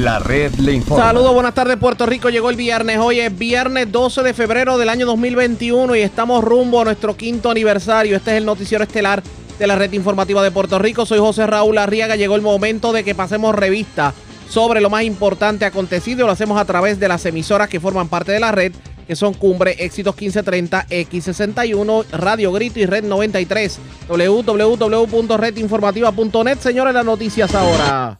La red le informa. Saludos, buenas tardes Puerto Rico. Llegó el viernes. Hoy es viernes 12 de febrero del año 2021 y estamos rumbo a nuestro quinto aniversario. Este es el noticiero estelar de la red informativa de Puerto Rico. Soy José Raúl Arriaga. Llegó el momento de que pasemos revista sobre lo más importante acontecido. Lo hacemos a través de las emisoras que forman parte de la red, que son Cumbre, Éxitos 1530, X61, Radio Grito y Red 93. www.redinformativa.net. Señores, las noticias ahora.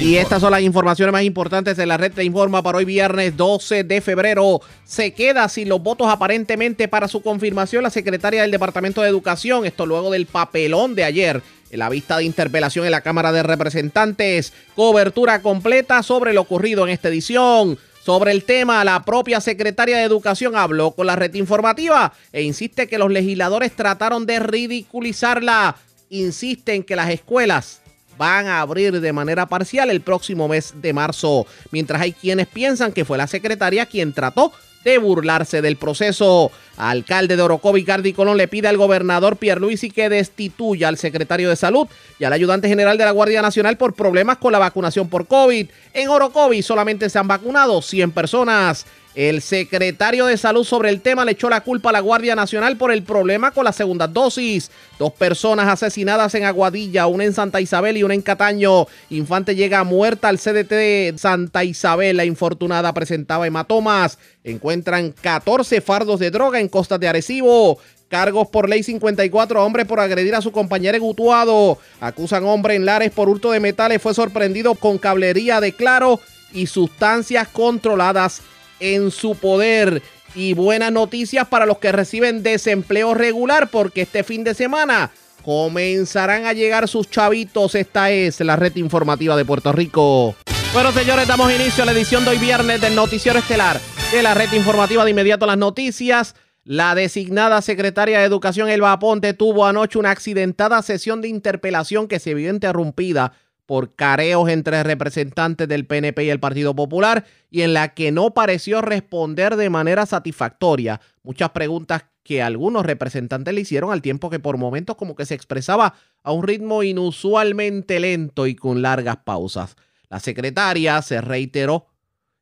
Y estas son las informaciones más importantes de la red de informa para hoy viernes 12 de febrero. Se queda sin los votos aparentemente para su confirmación la secretaria del Departamento de Educación. Esto luego del papelón de ayer en la vista de interpelación en la Cámara de Representantes. Cobertura completa sobre lo ocurrido en esta edición. Sobre el tema, la propia secretaria de Educación habló con la red informativa e insiste que los legisladores trataron de ridiculizarla. Insiste en que las escuelas van a abrir de manera parcial el próximo mes de marzo, mientras hay quienes piensan que fue la secretaria quien trató de burlarse del proceso. Alcalde de Orocovi, Gardi Colón, le pide al gobernador Pierluisi que destituya al secretario de Salud y al ayudante general de la Guardia Nacional por problemas con la vacunación por COVID. En Orocovi solamente se han vacunado 100 personas. El secretario de Salud sobre el tema le echó la culpa a la Guardia Nacional por el problema con la segunda dosis. Dos personas asesinadas en Aguadilla, una en Santa Isabel y una en Cataño. Infante llega muerta al CDT de Santa Isabel. La infortunada presentaba hematomas. Encuentran 14 fardos de droga en costas de Arecibo. Cargos por ley 54 a hombre por agredir a su compañera en Utuado. Acusan hombre en Lares por hurto de metales. Fue sorprendido con cablería de claro y sustancias controladas en su poder. Y buenas noticias para los que reciben desempleo regular porque este fin de semana comenzarán a llegar sus chavitos. Esta es la red informativa de Puerto Rico. Bueno, señores, damos inicio a la edición de hoy viernes del noticiero estelar de la red informativa de inmediato las noticias. La designada secretaria de Educación, Elba Aponte, tuvo anoche una accidentada sesión de interpelación que se vio interrumpida por careos entre representantes del PNP y el Partido Popular y en la que no pareció responder de manera satisfactoria muchas preguntas que algunos representantes le hicieron al tiempo que por momentos como que se expresaba a un ritmo inusualmente lento y con largas pausas. La secretaria se reiteró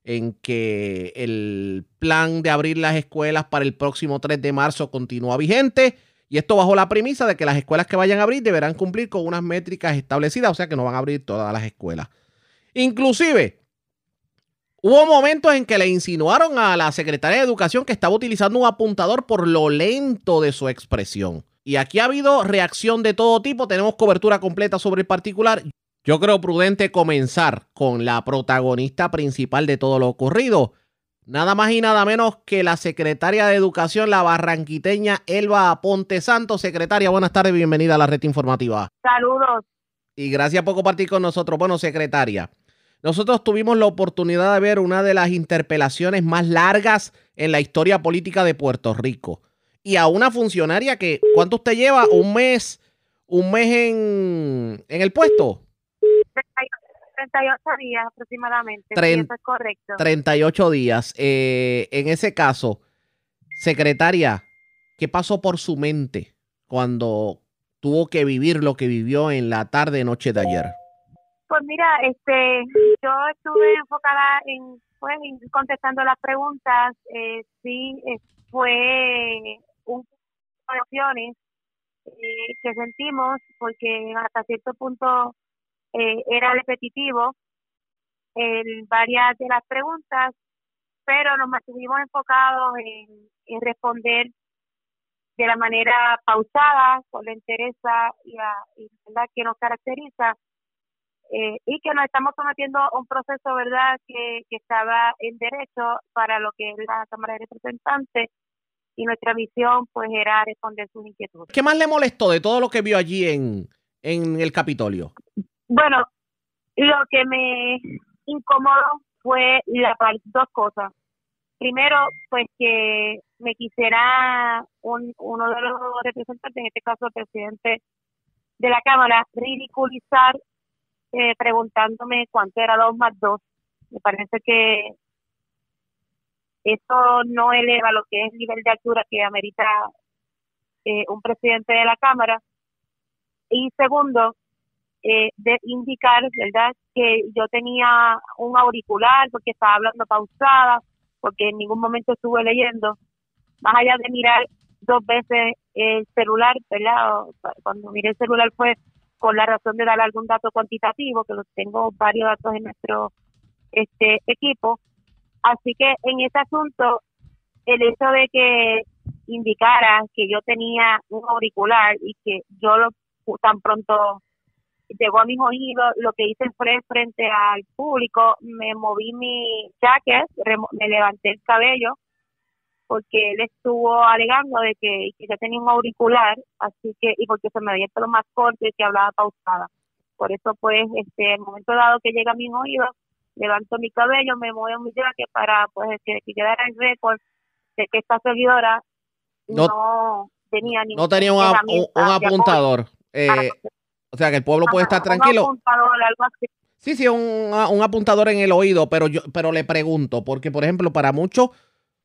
en que el plan de abrir las escuelas para el próximo 3 de marzo continúa vigente y esto bajo la premisa de que las escuelas que vayan a abrir deberán cumplir con unas métricas establecidas, o sea que no van a abrir todas las escuelas. Inclusive, hubo momentos en que le insinuaron a la secretaria de Educación que estaba utilizando un apuntador por lo lento de su expresión. Y aquí ha habido reacción de todo tipo, tenemos cobertura completa sobre el particular. Yo creo prudente comenzar con la protagonista principal de todo lo ocurrido. Nada más y nada menos que la secretaria de Educación, la barranquiteña Elba Aponte Santos. Secretaria, buenas tardes, bienvenida a la red informativa. Saludos. Y gracias por compartir con nosotros. Bueno, secretaria, nosotros tuvimos la oportunidad de ver una de las interpelaciones más largas en la historia política de Puerto Rico. Y a una funcionaria que, ¿cuánto usted lleva? ¿Un mes? ¿Un mes en, en el puesto? 38 días aproximadamente. Tren- eso es correcto. 38 días. Eh, en ese caso, secretaria, ¿qué pasó por su mente cuando tuvo que vivir lo que vivió en la tarde noche de ayer? Pues mira, este, yo estuve enfocada en, pues, contestando las preguntas. Eh, sí, eh, fue un opciones eh, que sentimos porque hasta cierto punto eh, era repetitivo en varias de las preguntas, pero nos mantuvimos enfocados en, responder de la manera pausada, con la entereza y la y la que nos caracteriza eh, y que nos estamos sometiendo a un proceso, ¿verdad?, que, que estaba en derecho para lo que es la Cámara de Representantes y nuestra misión, pues, era responder sus inquietudes. ¿Qué más le molestó de todo lo que vio allí en el Capitolio? Bueno, lo que me incomodó fue la dos cosas. Primero, pues que me quisiera un, uno de los representantes, en este caso el presidente de la Cámara, ridiculizar eh, preguntándome cuánto era dos más dos. Me parece que eso no eleva lo que es el nivel de altura que amerita eh, un presidente de la Cámara. Y segundo, eh, de indicar, ¿verdad?, que yo tenía un auricular porque estaba hablando pausada, porque en ningún momento estuve leyendo, más allá de mirar dos veces el celular, ¿verdad? Cuando miré el celular fue con la razón de dar algún dato cuantitativo, que los tengo varios datos en nuestro este equipo. Así que en ese asunto, el hecho de que indicara que yo tenía un auricular y que yo lo tan pronto llegó a mis oídos, lo que hice fue frente al público, me moví mi jacket, me levanté el cabello, porque él estuvo alegando de que, que ya tenía un auricular, así que, y porque se me veía el pelo más corto y que hablaba pausada. Por eso, pues, este, el momento dado que llega a mis oídos, levanto mi cabello, me muevo mi jacket para, pues, que, que quedara el récord de que esta seguidora no, tenía ningún No tenía un, un, un apuntador. Eh, o sea, que el pueblo puede estar tranquilo. Un apuntador, algo así. Sí, sí, un, un, apuntador en el oído, pero yo, pero le pregunto, porque por ejemplo, para muchos,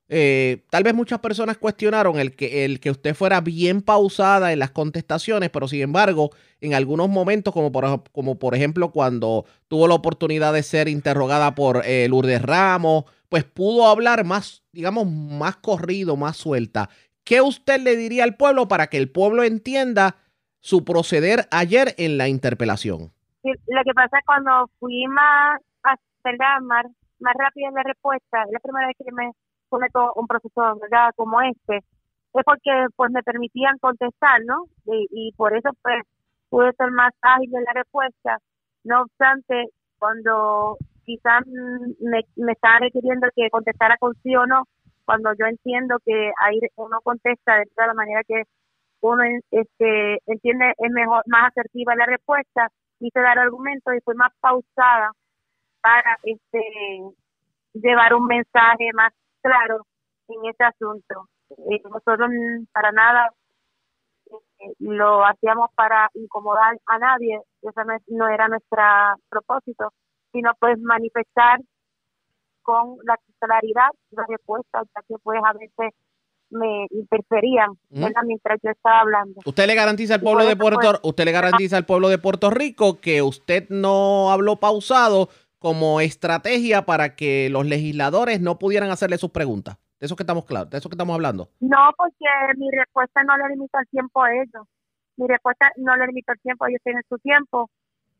eh, tal vez muchas personas cuestionaron el que, el que usted fuera bien pausada en las contestaciones, pero sin embargo, en algunos momentos, como por, como por ejemplo cuando tuvo la oportunidad de ser interrogada por eh, Lourdes Ramos, pues pudo hablar más, digamos, más corrido, más suelta. ¿Qué usted le diría al pueblo para que el pueblo entienda su proceder ayer en la interpelación? lo que pasa cuando fui más, ¿verdad? más, más rápido en la respuesta, es la primera vez que me someto un proceso ¿verdad? como este, es porque pues me permitían contestar, ¿no? Y, por eso pues pude ser más ágil en la respuesta. No obstante, cuando quizás me, me estaba requiriendo que contestara con sí o no, cuando yo entiendo que ahí uno contesta de la manera que uno este, entiende es mejor, más asertiva la respuesta, hice dar argumentos y fue más pausada para este llevar un mensaje más claro en ese asunto. Eh, nosotros para nada eh, lo hacíamos para incomodar a nadie, eso no, no era nuestro propósito, sino pues manifestar con la claridad la respuesta, ya que pues a veces me interferían mientras yo estaba hablando. Usted le garantiza al pueblo de Puerto pues, usted le garantiza al pueblo de Puerto Rico que usted no habló pausado como estrategia para que los legisladores no pudieran hacerle sus preguntas. De eso que estamos claros, de eso que estamos hablando. No, porque mi respuesta no le limita el tiempo a ellos. Mi respuesta no le limita el tiempo, ellos tienen su tiempo.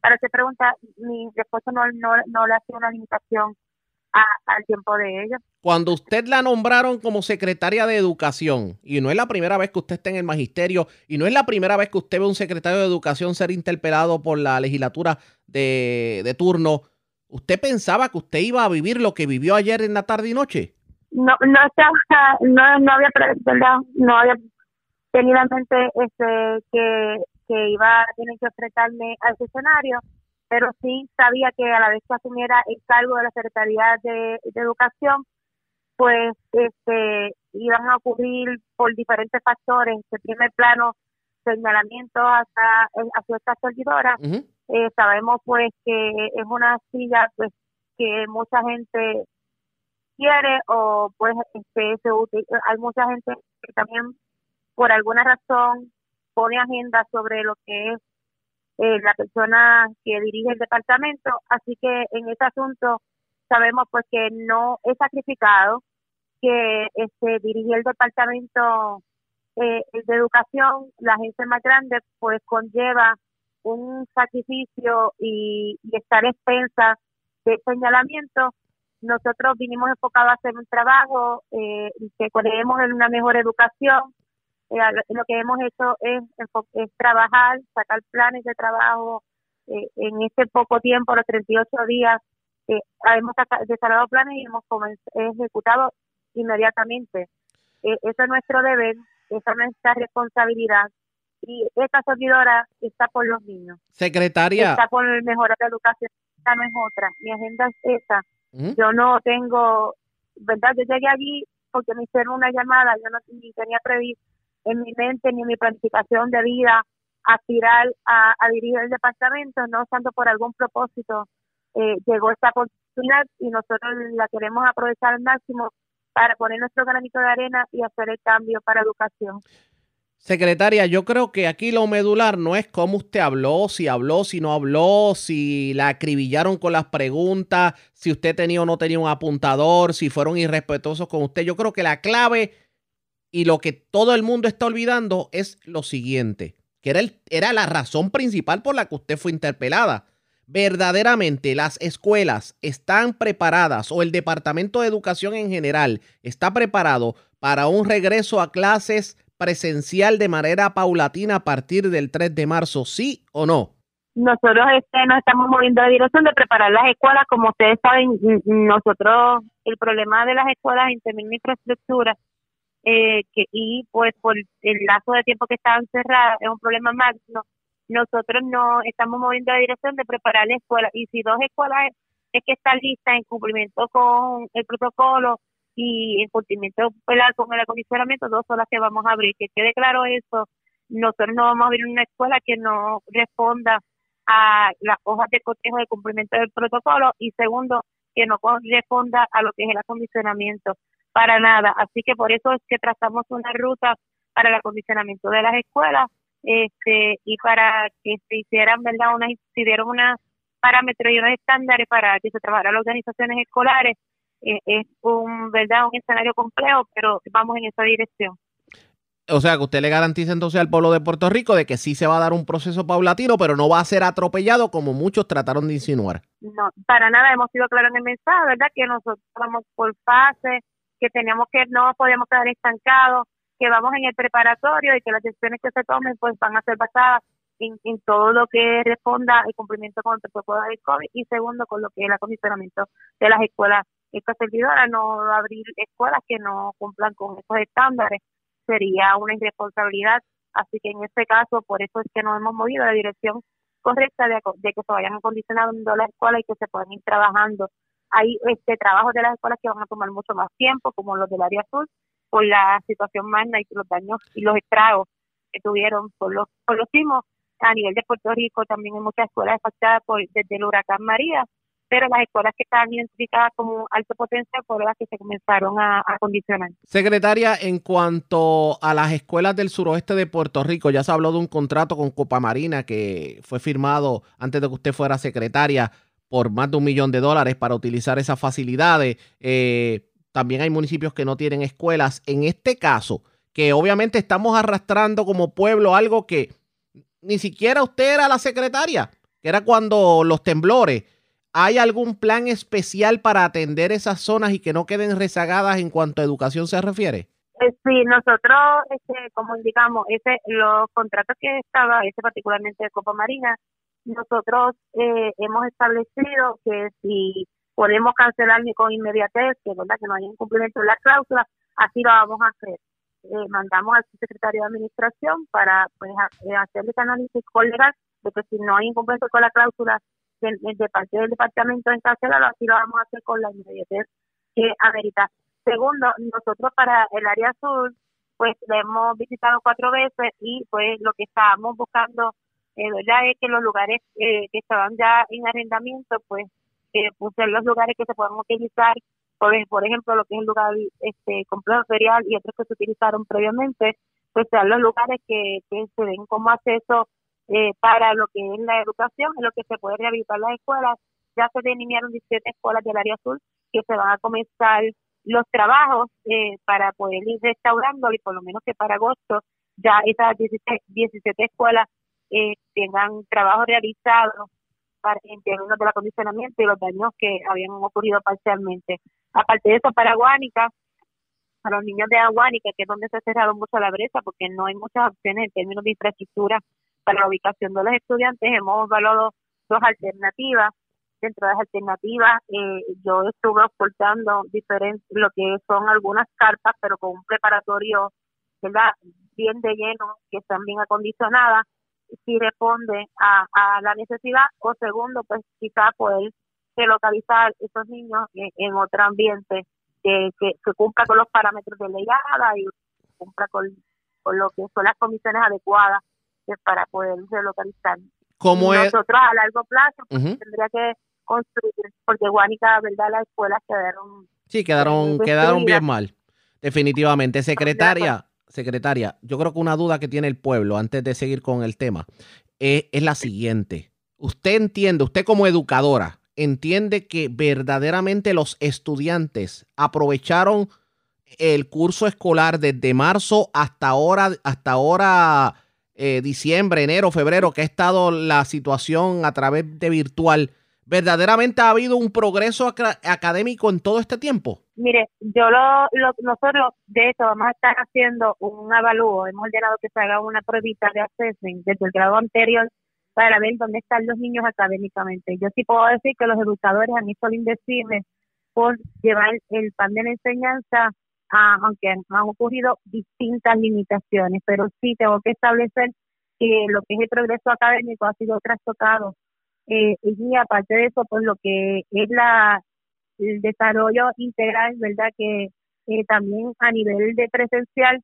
Para hacer pregunta, mi respuesta no, no, no le hace una limitación al tiempo de ellos. Cuando usted la nombraron como secretaria de educación, y no es la primera vez que usted está en el magisterio, y no es la primera vez que usted ve a un secretario de educación ser interpelado por la legislatura de, de turno, ¿usted pensaba que usted iba a vivir lo que vivió ayer en la tarde y noche? No, no estaba, no, no había, ¿verdad? No había tenido en mente este, que, que iba a tener que enfrentarme a ese escenario pero sí sabía que a la vez que asumiera el cargo de la Secretaría de, Educación, pues este iban a ocurrir por diferentes factores, en primer plano señalamientos hasta hacia esta servidora. Eh, sabemos pues que es una silla pues que mucha gente quiere o pues este se hay mucha gente que también por alguna razón pone agenda sobre lo que es eh, la persona que dirige el departamento, así que en ese asunto sabemos pues que no es sacrificado, que este dirigir el departamento eh, de educación, la agencia más grande, pues conlleva un sacrificio y, estar expensa de señalamiento. Nosotros vinimos enfocados a hacer un trabajo eh, que creemos en una mejor educación, lo que hemos hecho es, es trabajar, sacar planes de trabajo eh, en este poco tiempo, los 38 días, eh, hemos desarrollado planes y hemos ejecutado inmediatamente. Eh, eso es nuestro deber, esa es nuestra responsabilidad y esta servidora está por los niños. Secretaria. Está por mejorar la educación, esta no es otra. Mi agenda es esa. Yo no tengo, ¿verdad? Yo llegué allí porque me hicieron una llamada, yo no ni tenía previsto en mi mente ni en mi planificación de vida aspirar a, dirigir el departamento, no tanto por algún propósito. Eh, llegó esta oportunidad y nosotros la queremos aprovechar al máximo para poner nuestro granito de arena y hacer el cambio para educación. Secretaria, yo creo que aquí lo medular no es cómo usted habló, si habló, si no habló, si la acribillaron con las preguntas, si usted tenía o no tenía un apuntador, si fueron irrespetuosos con usted. Yo creo que la clave y lo que todo el mundo está olvidando es lo siguiente, que era, el- era la razón principal por la que usted fue interpelada. Verdaderamente las escuelas están preparadas o el Departamento de Educación en general está preparado para un regreso a clases presencial de manera paulatina a partir del 3 de marzo, ¿sí o no? Nosotros este, nos estamos moviendo de dirección de preparar las escuelas. Como ustedes saben, nosotros, el problema de las escuelas en términos de infraestructura eh, que, y pues por el lazo de tiempo que estaban cerradas es un problema máximo. Nosotros no estamos moviendo de dirección de preparar la escuela y si dos escuelas es que están listas en cumplimiento con el protocolo y en cumplimiento con el acondicionamiento, dos son las que vamos a abrir. Que quede claro eso, nosotros no vamos a abrir una escuela que no responda a las hojas de cotejo de cumplimiento del protocolo y segundo, que no responda a lo que es el acondicionamiento para nada. Así que por eso es que trazamos una ruta para el acondicionamiento de las escuelas este y para que se hicieran, ¿verdad? Una, se dieron unos parámetros y unos estándares para que se trabajara las organizaciones escolares. Eh, es un, ¿verdad? Un escenario complejo, pero vamos en esa dirección. O sea, que usted le garantiza entonces al pueblo de Puerto Rico de que sí se va a dar un proceso paulatino, pero no va a ser atropellado como muchos trataron de insinuar. No, para nada hemos sido claros en el mensaje, ¿verdad? Que nosotros vamos por fases, que teníamos que no podíamos quedar estancados, que vamos en el preparatorio y que las decisiones que se tomen pues van a ser basadas en, en todo lo que responda al cumplimiento con el protocolo del COVID y segundo con lo que es el acondicionamiento de las escuelas. Esta servidora no abrir escuelas que no cumplan con esos estándares sería una irresponsabilidad. Así que en este caso, por eso es que nos hemos movido a la dirección correcta de, de que se vayan acondicionando las escuelas y que se puedan ir trabajando. Hay este trabajos de las escuelas que van a tomar mucho más tiempo, como los del área azul, por la situación magna y los daños y los estragos que tuvieron por los, por los sismos. A nivel de Puerto Rico también hay muchas escuelas afectadas por, desde el huracán María, pero las escuelas que estaban identificadas como alto potencial fueron las que se comenzaron a, a acondicionar. Secretaria, en cuanto a las escuelas del suroeste de Puerto Rico, ya se habló de un contrato con Copa Marina que fue firmado antes de que usted fuera secretaria por más de un millón de dólares para utilizar esas facilidades. Eh, también hay municipios que no tienen escuelas. En este caso, que obviamente estamos arrastrando como pueblo algo que ni siquiera usted era la secretaria, que era cuando los temblores. ¿Hay algún plan especial para atender esas zonas y que no queden rezagadas en cuanto a educación se refiere? Eh, Sí, nosotros, este, como indicamos, ese, los contratos que estaba, ese particularmente de Copa Marina, nosotros eh, hemos establecido que si podemos cancelar con inmediatez, que verdad que no haya incumplimiento de la cláusula, así lo vamos a hacer. Eh, mandamos al secretario de administración para pues eh, hacer ese análisis colegal de que si no hay incumplimiento con la cláusula de, de parte del departamento en cancelarlo, así lo vamos a hacer con la inmediatez que amerita. Segundo, nosotros para el área sur, pues le hemos visitado cuatro veces y pues lo que estábamos buscando, ¿verdad? Es que los lugares eh, que estaban ya en arrendamiento, pues, eh, pues ser los lugares que se puedan utilizar, por, ej- por ejemplo, lo que es el lugar este complejo ferial y otros que se utilizaron previamente, pues sean los lugares que, que se den como acceso eh, para lo que es la educación, en lo que se puede rehabilitar las escuelas. Ya se delinearon 17 escuelas del área azul que se van a comenzar los trabajos eh, para poder ir restaurando y por lo menos que para agosto ya esas 17, 17 escuelas eh, tengan trabajo realizado para, en términos del acondicionamiento y los daños que habían ocurrido parcialmente. Aparte de eso, para Guánica, para los niños de Aguánica, que es donde se ha cerrado mucho la brecha, porque no hay muchas opciones en términos de infraestructura para la ubicación de los estudiantes, hemos evaluado dos alternativas. Dentro de las alternativas, eh, yo estuve ocultando lo que son algunas carpas, pero con un preparatorio, ¿verdad? Bien de lleno, que están bien acondicionadas, si responde a, a la necesidad, o segundo, pues quizá poder relocalizar esos niños en, en otro ambiente que, que, que cumpla con los parámetros de llegada y cumpla con, con lo que son las condiciones adecuadas eh, para poder relocalizar. ¿Cómo es? Nosotros a largo plazo pues, tendría que construir, porque Guánica, ¿verdad? Las escuelas quedaron Sí, quedaron, quedaron bien mal. Definitivamente. Secretaria, secretaria, yo creo que una duda que tiene el pueblo antes de seguir con el tema es, es la siguiente. Usted entiende, usted como educadora, entiende que verdaderamente los estudiantes aprovecharon el curso escolar desde marzo hasta ahora, hasta ahora eh, diciembre, enero, febrero, que ha estado la situación a través de virtual, ¿verdaderamente ha habido un progreso académico en todo este tiempo? Mire, yo lo, lo- nosotros de hecho vamos a estar haciendo un avalúo, hemos ordenado que se haga una pruebita de assessment desde el grado anterior para ver dónde están los niños académicamente. Yo sí puedo decir que los educadores han hecho lo indecible por llevar el pan de la enseñanza, a- aunque han, ocurrido distintas limitaciones, pero sí tengo que establecer que lo que es el progreso académico ha sido trastocado. Eh, y aparte de eso, pues lo que es la el desarrollo integral, ¿verdad? Que eh, también a nivel de presencial,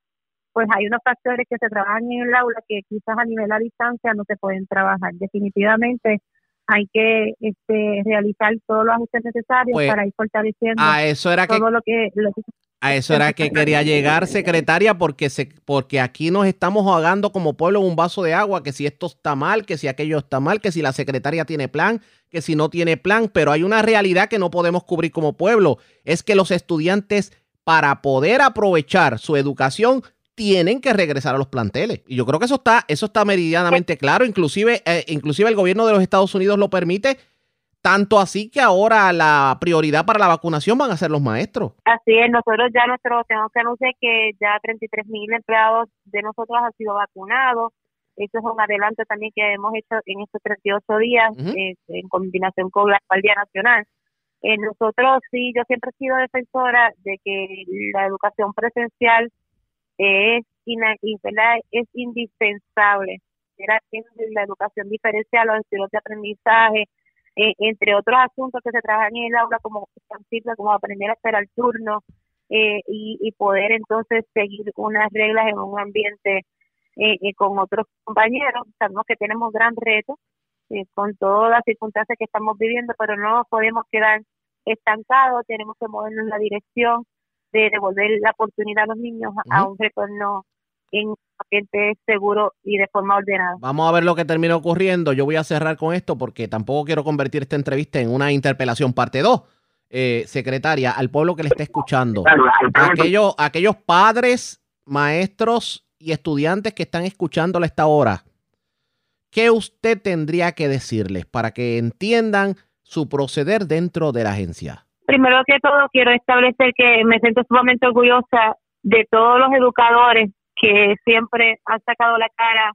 pues hay unos factores que se trabajan en el aula que quizás a nivel a distancia no se pueden trabajar. Definitivamente hay que este, realizar todos los ajustes necesarios Pues, para ir fortaleciendo A eso era que todo lo que, lo que A eso era que quería llegar, secretaria, porque, se, porque aquí nos estamos ahogando como pueblo en un vaso de agua, que si esto está mal, que si aquello está mal, que si la secretaria tiene plan, que si no tiene plan, pero hay una realidad que no podemos cubrir como pueblo, es que los estudiantes, para poder aprovechar su educación, tienen que regresar a los planteles. Y yo creo que eso está, eso está meridianamente claro, inclusive, eh, inclusive el gobierno de los Estados Unidos lo permite, tanto así que ahora la prioridad para la vacunación van a ser los maestros. Así es, nosotros ya nosotros tenemos que anunciar que ya 33 mil empleados de nosotros han sido vacunados. Eso es un adelanto también que hemos hecho en estos 38 días Ujú. eh, en combinación con la Guardia Nacional. Eh, nosotros sí, yo siempre he sido defensora de que la educación presencial es, es indispensable. Era la educación diferencial, los estilos de aprendizaje, eh, entre otros asuntos que se trabajan en el aula como como aprender a esperar turno eh, y, y poder entonces seguir unas reglas en un ambiente eh, eh, con otros compañeros. Sabemos que tenemos gran reto con todas las circunstancias que estamos viviendo, pero no nos podemos quedar estancados, tenemos que movernos en la dirección de devolver la oportunidad a los niños a un retorno en un ambiente seguro y de forma ordenada. Vamos a ver lo que termina ocurriendo. Yo voy a cerrar con esto porque tampoco quiero convertir esta entrevista en una interpelación parte 2. Eh, secretaria, al pueblo que le está escuchando, aquellos, aquellos padres, maestros y estudiantes que están escuchándole a esta hora, ¿qué usted tendría que decirles para que entiendan su proceder dentro de la agencia? Primero que todo, quiero establecer que me siento sumamente orgullosa de todos los educadores que siempre han sacado la cara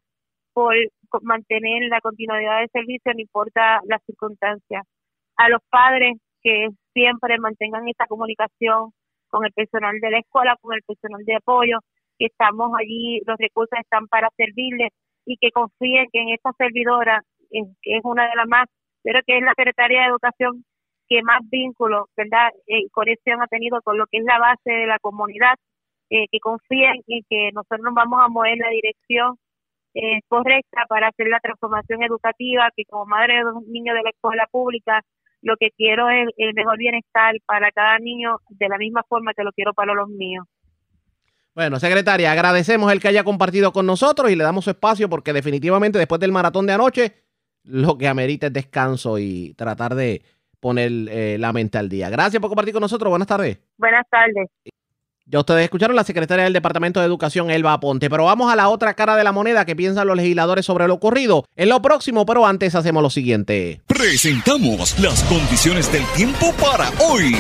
por mantener la continuidad del servicio, no importa las circunstancias. A los padres que siempre mantengan esta comunicación con el personal de la escuela, con el personal de apoyo, que estamos allí, los recursos están para servirles y que confíen que en esta servidora, eh, que es una de las más, pero que es la Secretaría de Educación que más vínculos, ¿verdad? Eh, y conexión ha tenido con lo que es la base de la comunidad, eh, que confíen en que nosotros nos vamos a mover en la dirección eh, correcta para hacer la transformación educativa, que como madre de dos niños de la escuela pública, lo que quiero es el mejor bienestar para cada niño de la misma forma que lo quiero para los míos. Bueno, secretaria, agradecemos el que haya compartido con nosotros y le damos su espacio porque definitivamente después del maratón de anoche, lo que amerita es descanso y tratar de poner eh, la mente al día. Gracias por compartir con nosotros. Buenas tardes. Buenas tardes. Ya ustedes escucharon la secretaria del Departamento de Educación, Elba Aponte. Pero vamos a la otra cara de la moneda que piensan los legisladores sobre lo ocurrido. En lo próximo, pero antes hacemos lo siguiente. Presentamos las condiciones del tiempo para hoy.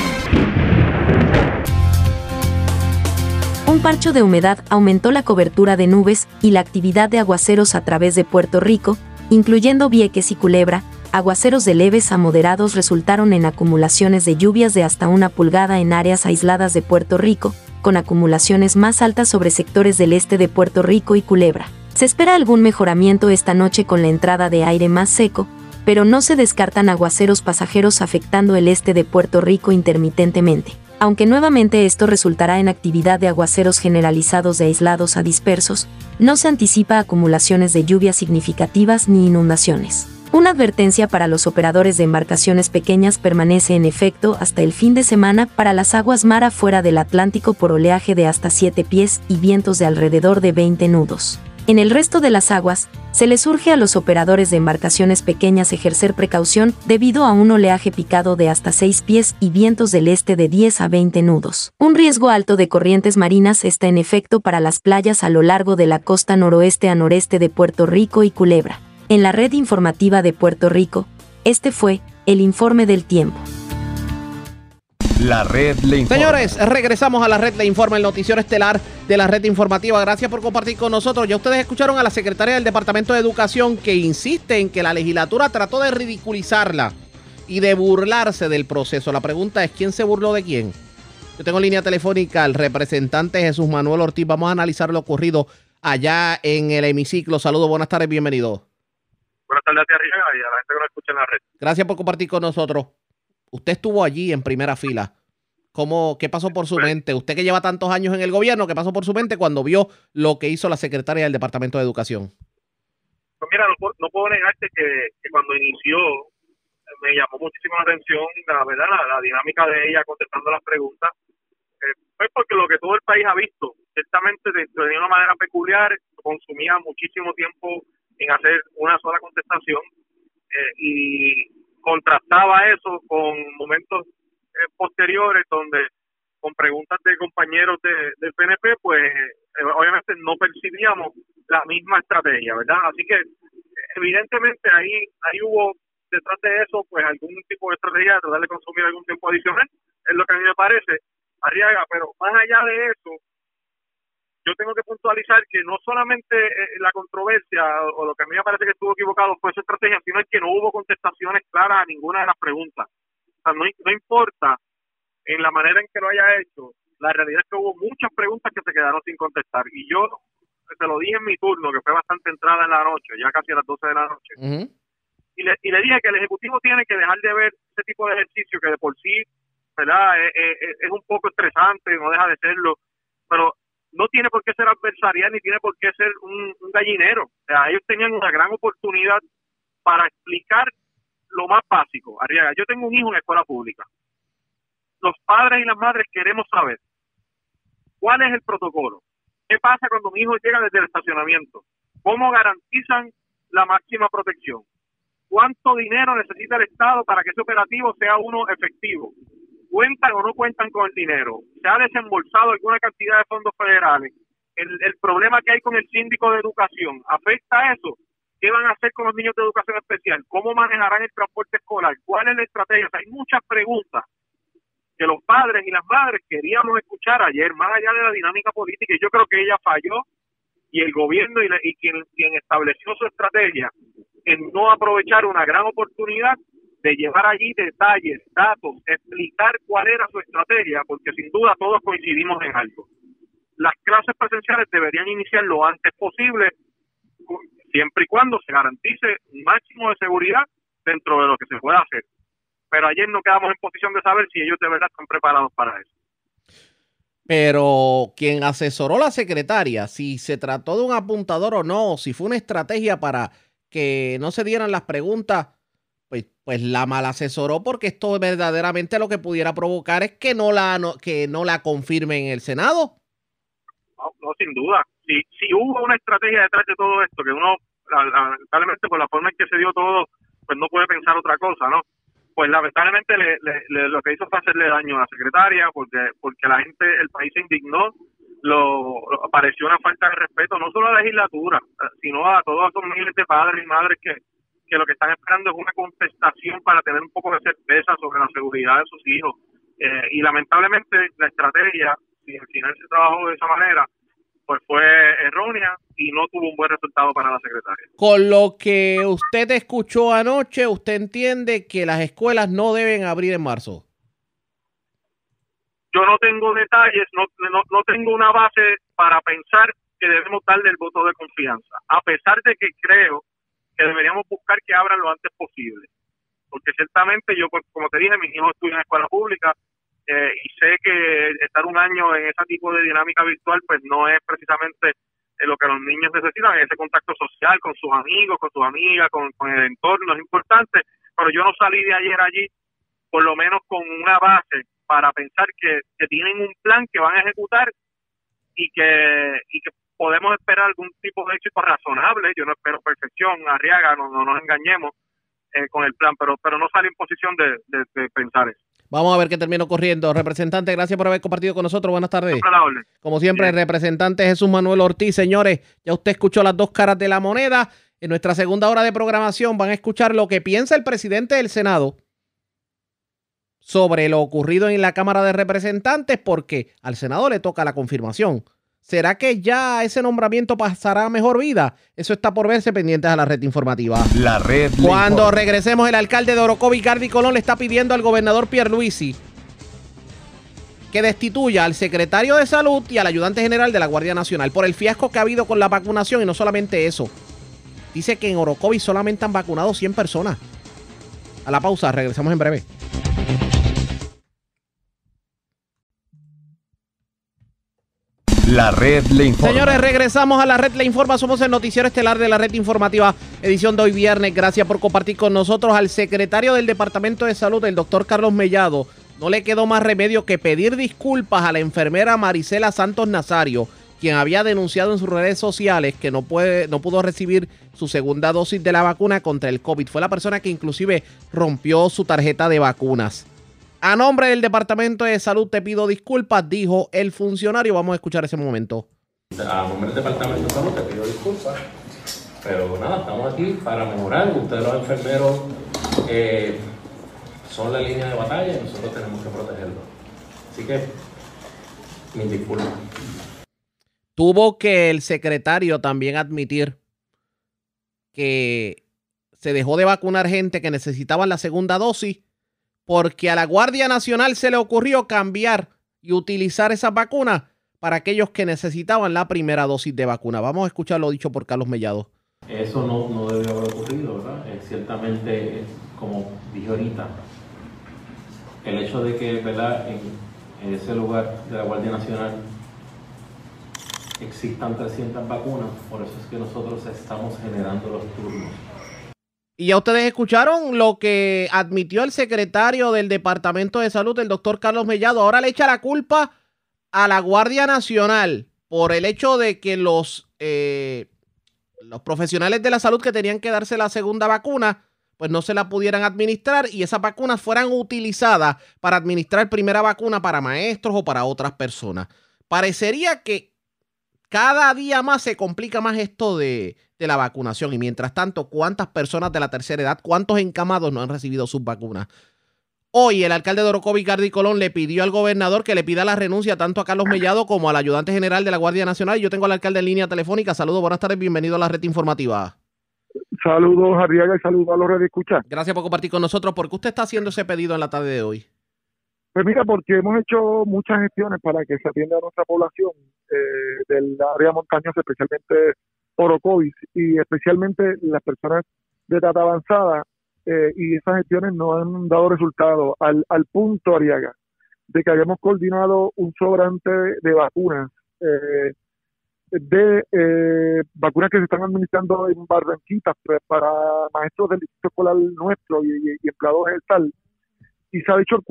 Un parcho de humedad aumentó la cobertura de nubes y la actividad de aguaceros a través de Puerto Rico, incluyendo Vieques y Culebra. Aguaceros de leves a moderados resultaron en acumulaciones de lluvias de hasta una pulgada en áreas aisladas de Puerto Rico, con acumulaciones más altas sobre sectores del este de Puerto Rico y Culebra. Se espera algún mejoramiento esta noche con la entrada de aire más seco, pero no se descartan aguaceros pasajeros afectando el este de Puerto Rico intermitentemente. Aunque nuevamente esto resultará en actividad de aguaceros generalizados de aislados a dispersos, no se anticipa acumulaciones de lluvias significativas ni inundaciones. Una advertencia para los operadores de embarcaciones pequeñas permanece en efecto hasta el fin de semana para las aguas mar afuera del Atlántico por oleaje de hasta 7 pies y vientos de alrededor de 20 nudos. En el resto de las aguas, se les urge a los operadores de embarcaciones pequeñas ejercer precaución debido a un oleaje picado de hasta 6 pies y vientos del este de 10 a 20 nudos. Un riesgo alto de corrientes marinas está en efecto para las playas a lo largo de la costa noroeste a noreste de Puerto Rico y Culebra. En la red informativa de Puerto Rico, este fue el informe del tiempo. La red le informa. Señores, regresamos a la red Le Informa, el noticiero estelar de la red informativa. Gracias por compartir con nosotros. Ya ustedes escucharon a la secretaria del Departamento de Educación que insiste en que la legislatura trató de ridiculizarla y de burlarse del proceso. La pregunta es, ¿quién se burló de quién? Yo tengo en línea telefónica al representante Jesús Manuel Ortiz. Vamos a analizar lo ocurrido allá en el hemiciclo. Saludos, buenas tardes, bienvenido. Buenas tardes a ti arriba y a la gente que nos escucha en la red. Gracias por compartir con nosotros. Usted estuvo allí en primera fila. ¿Cómo, ¿Qué pasó por su mente? Usted que lleva tantos años en el gobierno, ¿qué pasó por su mente cuando vio lo que hizo la secretaria del Departamento de Educación? Pues mira, no, puedo- no puedo negarte que, que cuando inició me llamó muchísimo la atención la verdad la, la dinámica de ella contestando las preguntas. Eh, pues porque lo que todo el país ha visto, ciertamente de, de una manera peculiar, consumía muchísimo tiempo en hacer una sola contestación eh, y contrastaba eso con momentos eh, posteriores donde con preguntas de compañeros de, del PNP, pues eh, obviamente no percibíamos la misma estrategia, ¿verdad? Así que evidentemente ahí ahí hubo detrás de eso pues algún tipo de estrategia de tratar de consumir algún tiempo adicional, es lo que a mí me parece, Arriaga, pero más allá de eso, yo tengo que puntualizar que no solamente eh, la controversia o lo que a mí me parece que estuvo equivocado fue su estrategia, sino es que no hubo contestaciones claras a ninguna de las preguntas. O sea, no, no importa en la manera en que lo haya hecho, la realidad es que hubo muchas preguntas que se quedaron sin contestar. Y yo te lo dije en mi turno, que fue bastante entrada en la noche, ya casi a las 12 de la noche, y le, y le dije que el Ejecutivo tiene que dejar de ver ese tipo de ejercicio que de por sí, ¿verdad? Es, es- es un poco estresante, no deja de serlo, pero no tiene por qué ser adversarial ni tiene por qué ser un, gallinero. O sea, ellos tenían una gran oportunidad para explicar lo más básico. Arriaga, yo tengo un hijo en escuela pública. Los padres y las madres queremos saber cuál es el protocolo. ¿Qué pasa cuando mi hijo llega desde el estacionamiento? ¿Cómo garantizan la máxima protección? ¿Cuánto dinero necesita el Estado para que ese operativo sea uno efectivo? ¿Cuentan o no cuentan con el dinero? ¿Se ha desembolsado alguna cantidad de fondos federales? El, problema que hay con el síndico de educación, ¿afecta a eso? ¿Qué van a hacer con los niños de educación especial? ¿Cómo manejarán el transporte escolar? ¿Cuál es la estrategia? Hay muchas preguntas que los padres y las madres queríamos escuchar ayer, más allá de la dinámica política, y yo creo que ella falló y el gobierno y, la- y quien estableció su estrategia en no aprovechar una gran oportunidad de llevar allí detalles, datos, explicar cuál era su estrategia, porque sin duda todos coincidimos en algo. Las clases presenciales deberían iniciar lo antes posible, siempre y cuando se garantice un máximo de seguridad dentro de lo que se pueda hacer. Pero ayer no quedamos en posición de saber si ellos de verdad están preparados para eso. Pero quien asesoró la secretaria, si se trató de un apuntador o no, si fue una estrategia para que no se dieran las preguntas, pues, la mal asesoró porque esto verdaderamente lo que pudiera provocar es que no la, no- que no la confirmen en el Senado. No, sin duda. Si, si hubo una estrategia detrás de todo esto, que uno, la- lamentablemente, por la forma en que se dio todo, pues no puede pensar otra cosa, ¿no? Pues lamentablemente le, le- lo que hizo fue hacerle daño a la secretaria, porque porque la gente, el país se indignó, lo, lo- una falta de respeto, no solo a la legislatura, eh, sino a todos esos miles de padres y madres que, que lo que están esperando es una contestación para tener un poco de certeza sobre la seguridad de sus hijos. Eh, y lamentablemente la estrategia, si al final se trabajó de esa manera, pues fue errónea y no tuvo un buen resultado para la secretaria. Con lo que usted escuchó anoche, usted entiende que las escuelas no deben abrir en marzo. Yo no tengo detalles, no, no, no tengo una base para pensar que debemos darle el voto de confianza, a pesar de que creo que deberíamos buscar que abran lo antes posible. Porque ciertamente yo, pues, como te dije, mis hijos estudian en escuela pública eh, y sé que estar un año en ese tipo de dinámica virtual pues no es precisamente eh, lo que los niños necesitan, ese contacto social con sus amigos, con sus amigas, con, con el entorno, es importante, pero yo no salí de ayer allí por lo menos con una base para pensar que, que tienen un plan que van a ejecutar y que, y que podemos esperar algún tipo de éxito razonable. Yo no espero perfección, Arriaga, no, no nos engañemos eh, con el plan, pero pero no sale en posición de, de- de pensar eso. Vamos a ver qué termino corriendo. Representante, gracias por haber compartido con nosotros. Buenas tardes. Como siempre, el representante Jesús Manuel Ortiz. Señores, ya usted escuchó las dos caras de la moneda. En nuestra segunda hora de programación van a escuchar lo que piensa el presidente del Senado sobre lo ocurrido en la Cámara de Representantes, porque al Senado le toca la confirmación. ¿Será que ya ese nombramiento pasará a mejor vida? Eso está por verse pendientes a la red informativa. La red Cuando informa. regresemos, el alcalde de Orocovi, Cardi Colón, le está pidiendo al gobernador Pierluisi que destituya al secretario de salud y al ayudante general de la Guardia Nacional por el fiasco que ha habido con la vacunación y no solamente eso. Dice que en Orocovi solamente han vacunado 100 personas. A la pausa, regresamos en breve. La red le informa. Señores, regresamos a la red Le Informa. Somos el noticiero estelar de la red informativa, edición de hoy viernes. Gracias por compartir con nosotros al secretario del Departamento de Salud, el doctor Carlos Mellado. No le quedó más remedio que pedir disculpas a la enfermera Marisela Santos Nazario, quien había denunciado en sus redes sociales que no, puede, no pudo recibir su segunda dosis de la vacuna contra el COVID. Fue la persona que inclusive rompió su tarjeta de vacunas. A nombre del Departamento de Salud te pido disculpas, dijo el funcionario. Vamos a escuchar ese momento. A nombre del departamento de salud te pido disculpas, pero nada, estamos aquí para mejorar. Ustedes los enfermeros eh, son la línea de batalla y nosotros tenemos que protegerlos. Así que, mis disculpas. Tuvo que el secretario también admitir que se dejó de vacunar gente que necesitaba la segunda dosis porque a la Guardia Nacional se le ocurrió cambiar y utilizar esas vacunas para aquellos que necesitaban la primera dosis de vacuna. Vamos a escuchar lo dicho por Carlos Mellado. Eso no, no debió haber ocurrido, ¿verdad? Eh, ciertamente, eh, como dije ahorita, el hecho de que, ¿verdad? En ese lugar de la Guardia Nacional existan 300 vacunas, por eso es que nosotros estamos generando los turnos. Y ya ustedes escucharon lo que admitió el secretario del Departamento de Salud, el doctor Carlos Mellado. Ahora le echa la culpa a la Guardia Nacional por el hecho de que los, eh, los profesionales de la salud que tenían que darse la segunda vacuna, pues no se la pudieran administrar y esas vacunas fueran utilizadas para administrar primera vacuna para maestros o para otras personas. Parecería que cada día más se complica más esto de, de la vacunación. Y mientras tanto, ¿cuántas personas de la tercera edad, cuántos encamados no han recibido sus vacunas? Hoy el alcalde de Orocovi, Cardi Colón, le pidió al gobernador que le pida la renuncia tanto a Carlos Mellado como al ayudante general de la Guardia Nacional. Y Yo tengo al alcalde en línea telefónica. Saludos, buenas tardes, bienvenido a la red informativa. Saludos, Arriaga, y saludos a los redes escuchar. Gracias por compartir con nosotros. ¿Por qué usted está haciendo ese pedido en la tarde de hoy? Pues mira, porque hemos hecho muchas gestiones para que se atienda a nuestra población eh, del área montañosa, especialmente Orocovis, y especialmente las personas de edad avanzada, eh, y esas gestiones no han dado resultado al, al punto, Ariaga, de que habíamos coordinado un sobrante de vacunas, eh, de eh, vacunas que se están administrando en Barranquitas pues, para maestros del distrito escolar nuestro y, y- empleados del tal y se, ha hecho el,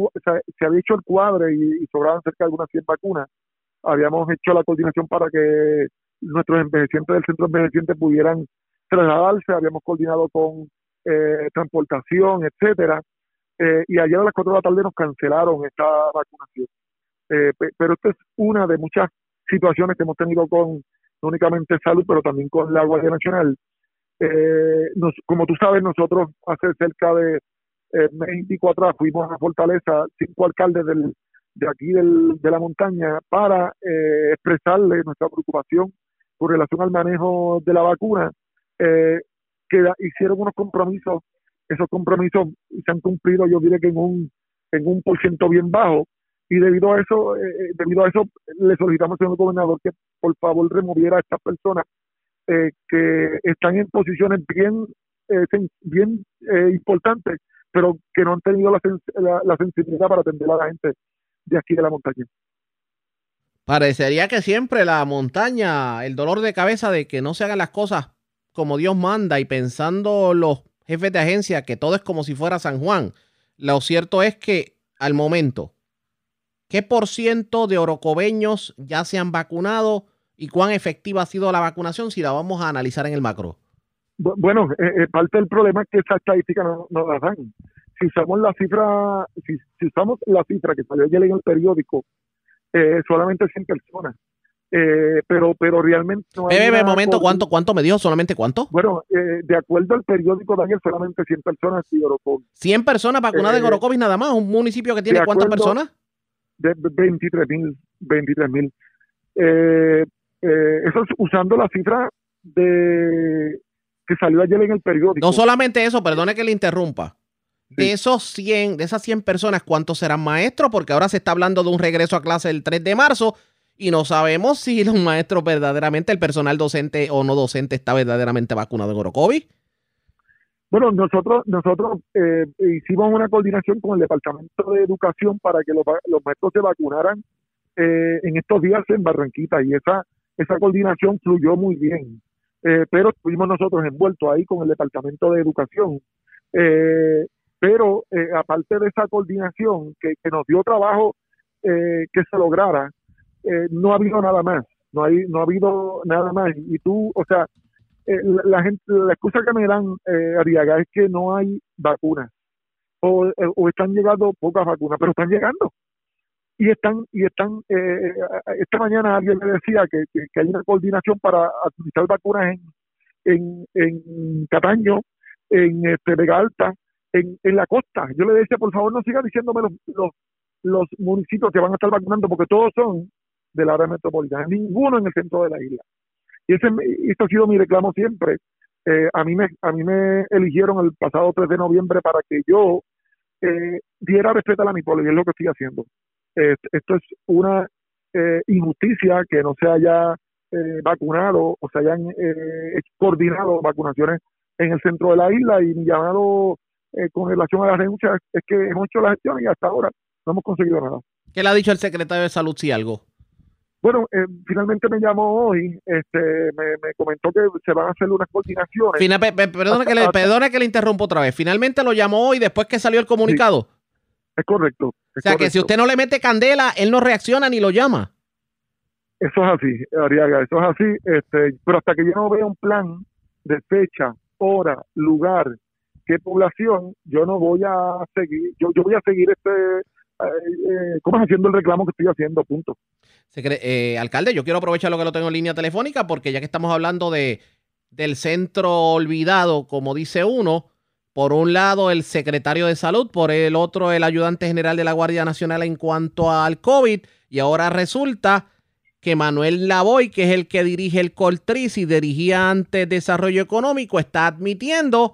se había hecho el cuadre y, y sobraban cerca de algunas 100 vacunas. Habíamos hecho la coordinación para que nuestros envejecientes del centro de envejecientes pudieran trasladarse, habíamos coordinado con eh, transportación, etcétera. Eh, y ayer a las 4 de la tarde nos cancelaron esta vacunación. Eh, pe- pero esta es una de muchas situaciones que hemos tenido con no únicamente salud, pero también con la Guardia Nacional. Eh, nos- como tú sabes, nosotros hace cerca de eh, y pico atrás fuimos a Fortaleza, cinco alcaldes del, de aquí del, de la montaña, para eh, expresarle nuestra preocupación con relación al manejo de la vacuna, eh, que hicieron unos compromisos, esos compromisos se han cumplido, yo diré que en un, en un por ciento bien bajo, y debido a eso, eh, eh, debido a eso, le solicitamos al señor gobernador que por favor removiera a estas personas eh, que están en posiciones bien, eh, bien eh, importantes, pero que no han tenido la, sens- la, la sensibilidad para atender a la gente de aquí de la montaña. Parecería que siempre la montaña, el dolor de cabeza de que no se hagan las cosas como Dios manda y pensando los jefes de agencia que todo es como si fuera San Juan. Lo cierto es que al momento, ¿qué por ciento de orocobeños ya se han vacunado y cuán efectiva ha sido la vacunación si la vamos a analizar en el macro? Bu- Bueno, eh, eh, parte del problema es que esa estadística no, no la dan. Si usamos la cifra, si usamos la cifra que salió ayer en el periódico, eh, solamente 100 personas. Eh, pero, pero realmente no Bebe, momento, ¿cuánto, ¿cuánto me dijo? ¿Solamente cuánto? Bueno, eh, de acuerdo al periódico de ayer, solamente 100 personas y Orocovi. 100 personas vacunadas en Eh, Orocovis nada más, un municipio que tiene de cuántas personas? de 23 mil, 23 mil. Eh, eh, eso es usando la cifra de que salió ayer en el periódico. No solamente eso, perdone que le interrumpa. De esos 100, de esas 100 personas, ¿cuántos serán maestros? Porque ahora se está hablando de un regreso a clase el 3 de marzo y no sabemos si los maestros verdaderamente, el personal docente o no docente está verdaderamente vacunado en Orocovis. Bueno, nosotros nosotros eh, hicimos una coordinación con el Departamento de Educación para que los, los maestros se vacunaran eh, en estos días en Barranquita y esa esa coordinación fluyó muy bien. Eh, pero estuvimos nosotros envueltos ahí con el Departamento de Educación. Eh, pero eh, aparte de esa coordinación que, que nos dio trabajo eh, que se lograra, eh, no ha habido nada más. No, hay, no ha habido nada más. Y tú, o sea, eh, la, excusa que me dan, eh, Ariaga, es que no hay vacunas o, eh, o están llegando pocas vacunas, pero están llegando y están y están eh, esta mañana alguien me decía que hay una coordinación para administrar vacunas en en, en Cataño, en este, Vega Alta, en, la costa. Yo le decía, por favor, no siga diciéndome los, los, municipios que van a estar vacunando, porque todos son del área metropolitana, ninguno en el centro de la isla. Y ese, y esto ha sido mi reclamo siempre. Eh, a mí me a mí me eligieron el pasado 3 de noviembre para que yo eh, diera respeto a la MIPOL y es lo que estoy haciendo. Eh, esto es una eh, injusticia que no se haya vacunado o se hayan coordinado vacunaciones en el centro de la isla y mi llamado eh, con relación a la renuncia es, que hemos hecho la gestión y hasta ahora no hemos conseguido nada. ¿Qué le ha dicho el secretario de Salud si algo? Bueno, eh, finalmente me llamó hoy, este, me, me comentó que se van a hacer unas coordinaciones. Fina- pe- pe- perdone, que le, Hasta- perdone que le interrumpa otra vez. Finalmente lo llamó hoy después que salió el comunicado. Es correcto. es o sea que si usted no le mete candela, él no reacciona ni lo llama. Eso es así, Ariaga, eso es así, este, pero hasta que yo no vea un plan de fecha, hora, lugar, qué población, yo no voy a seguir, yo, yo voy a seguir este, eh, eh, ¿cómo es haciendo el reclamo que estoy haciendo? Punto. Eh, alcalde, yo quiero aprovechar lo que lo tengo en línea telefónica porque ya que estamos hablando de del centro olvidado, como dice uno, por un lado el secretario de salud, por el otro el ayudante general de la Guardia Nacional en cuanto al COVID, y ahora resulta que Manuel Lavoy, que es el que dirige el Coltris y dirigía antes Desarrollo Económico, está admitiendo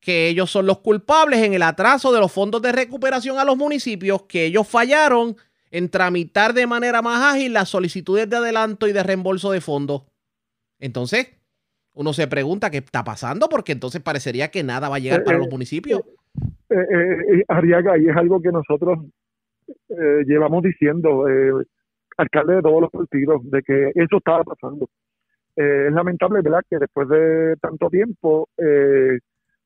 que ellos son los culpables en el atraso de los fondos de recuperación a los municipios, que ellos fallaron en tramitar de manera más ágil las solicitudes de adelanto y de reembolso de fondos. Entonces, uno se pregunta qué está pasando, porque entonces parecería que nada va a llegar Eh, para eh, los municipios. Eh, eh, eh, Ariaga, y es algo que nosotros eh, llevamos diciendo, eh, alcalde de todos los partidos, de que eso estaba pasando. Eh, es lamentable, ¿verdad?, que después de tanto tiempo eh,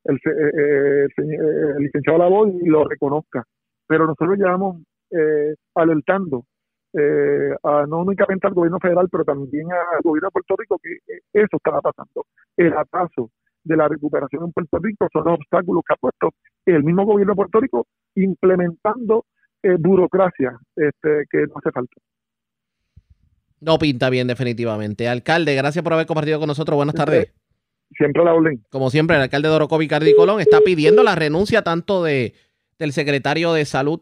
el, eh, eh, el eh, el licenciado Lavoy lo reconozca. Pero nosotros llevamos eh, alertando eh, a, no únicamente al gobierno federal, pero también al gobierno de Puerto Rico que eh, eso estaba pasando. El atraso de la recuperación en Puerto Rico son los obstáculos que ha puesto el mismo gobierno de Puerto Rico implementando eh, burocracia este, que no hace falta. No pinta bien, definitivamente. Alcalde, gracias por haber compartido con nosotros. Buenas tardes. Siempre la orden. Como siempre, el alcalde de Orocovi, Cardi Colón, está pidiendo la renuncia tanto de, del secretario de Salud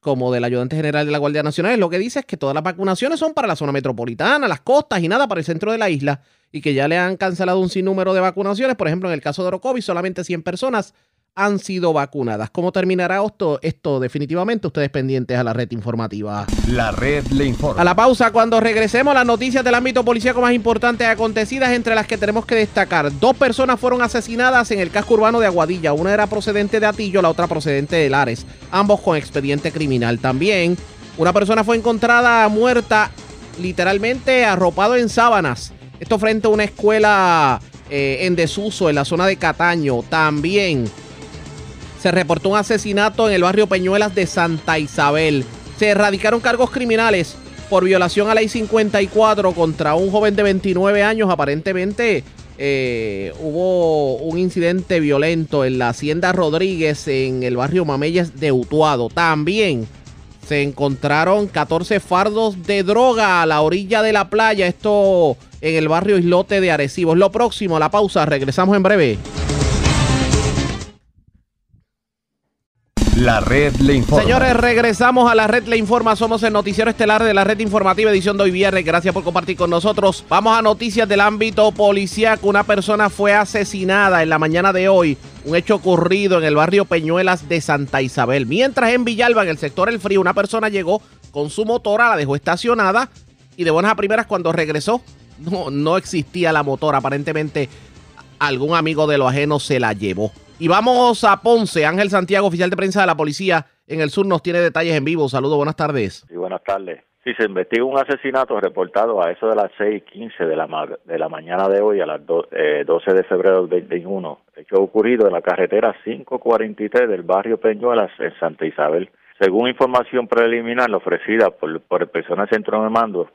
como del ayudante general de la Guardia Nacional. Lo que dice es que todas las vacunaciones son para la zona metropolitana, las costas y nada para el centro de la isla. Y que ya le han cancelado un sinnúmero de vacunaciones. Por ejemplo, en el caso de Orocovi, solamente 100 personas han sido vacunadas. ¿Cómo terminará esto? Esto definitivamente ustedes pendientes a la red informativa. La red le informa. A la pausa, cuando regresemos, las noticias del ámbito policíaco más importantes acontecidas, entre las que tenemos que destacar. Dos personas fueron asesinadas en el casco urbano de Aguadilla. Una era procedente de Atillo, la otra procedente de Lares. Ambos con expediente criminal. También Una persona fue encontrada muerta, literalmente arropado en sábanas. Esto frente a una escuela eh, en desuso en la zona de Cataño. También se reportó un asesinato en el barrio Peñuelas de Santa Isabel. Se erradicaron cargos criminales por violación a ley 54 contra un joven de 29 años. Aparentemente eh, hubo un incidente violento en la Hacienda Rodríguez en el barrio Mameyes de Utuado. También se encontraron 14 fardos de droga a la orilla de la playa. Esto en el barrio Islote de Arecibo. Es lo próximo, la pausa. Regresamos en breve. La red le informa. Señores, regresamos a la red Le Informa. Somos el noticiero estelar de la red informativa edición de hoy viernes. Gracias por compartir con nosotros. Vamos a noticias del ámbito policíaco. Una persona fue asesinada en la mañana de hoy. Un hecho ocurrido en el barrio Peñuelas de Santa Isabel. Mientras en Villalba, en el sector El Frío, una persona llegó con su motora, la dejó estacionada y de buenas a primeras cuando regresó no, no existía la motora. Aparentemente algún amigo de lo ajeno se la llevó. Y vamos a Ponce. Ángel Santiago, oficial de prensa de la policía en el sur, nos tiene detalles en vivo. Saludos, buenas tardes. Sí, buenas tardes. Sí, se investiga un asesinato reportado a eso de las 6:15 de la, ma- de la mañana de hoy a las do- eh, 12 de febrero del 21. Hecho ocurrido en la carretera 543 del barrio Peñuelas en Santa Isabel. Según información preliminar ofrecida por, por el personal centro de mando,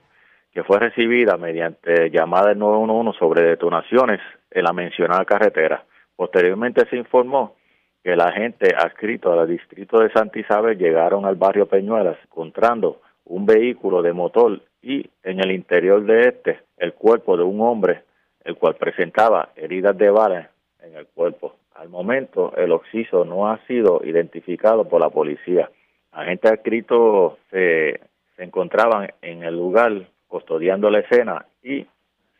que fue recibida mediante llamada del 911 sobre detonaciones en la mencionada carretera. Posteriormente se informó que el agente adscrito al distrito de Santa Isabel llegaron al barrio Peñuelas encontrando un vehículo de motor y en el interior de este el cuerpo de un hombre el cual presentaba heridas de bala en el cuerpo. Al momento el occiso no ha sido identificado por la policía. Agentes adscritos se, se encontraban en el lugar custodiando la escena y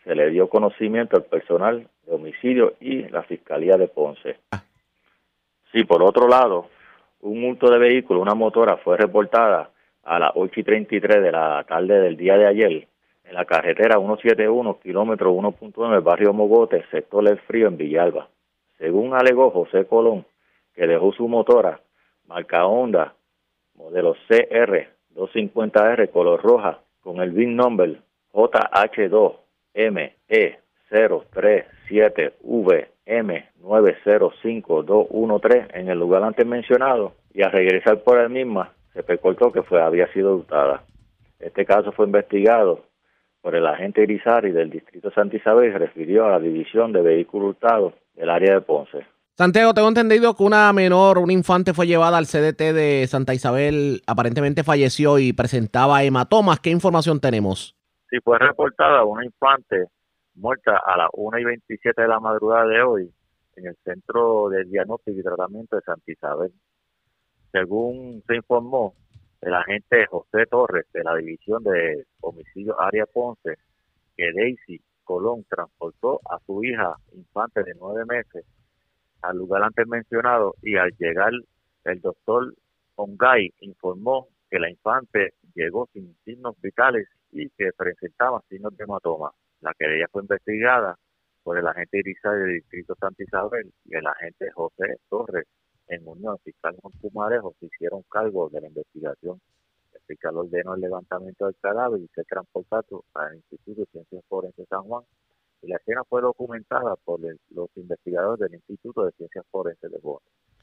se le dio conocimiento al personal de homicidio y la Fiscalía de Ponce. Sí, por otro lado, un multo de vehículo, una motora, fue reportada a las 8 y 33 de la tarde del día de ayer en la carretera 171, kilómetro 1.9, el barrio Mogote, sector El Frío, en Villalba. Según alegó José Colón, que dejó su motora, marca Honda, modelo CR 250R, color roja, con el VIN number JH2ME037VM905213 en el lugar antes mencionado y al regresar por el misma se percató que fue, había sido hurtada. Este caso fue investigado por el agente Irizarry del distrito Santa Isabel y se refirió a la división de vehículos hurtados del área de Ponce. Santiago, tengo entendido que una menor, una infante fue llevada al CDT de Santa Isabel, aparentemente falleció y presentaba hematomas. ¿Qué información tenemos? Sí, fue reportada una infante muerta a las 1 y 27 de la madrugada de hoy en el Centro de Diagnóstico y Tratamiento de Santa Isabel. Según se informó, el agente José Torres de la División de Homicidios Área Ponce, que Daisy Colón transportó a su hija infante de nueve meses al lugar antes mencionado y al llegar el doctor Ongay informó que la infante llegó sin signos vitales y que presentaba signos de hematoma. La querella fue investigada por el agente Irizar del distrito Santa Isabel y el agente José Torres en unión fiscal con Pumarejo se hicieron cargo de la investigación. El fiscal ordenó el levantamiento del cadáver y se transportado al Instituto de Ciencias Forenses San Juan y la escena fue documentada por los investigadores del Instituto de Ciencias Forenses de Bonn.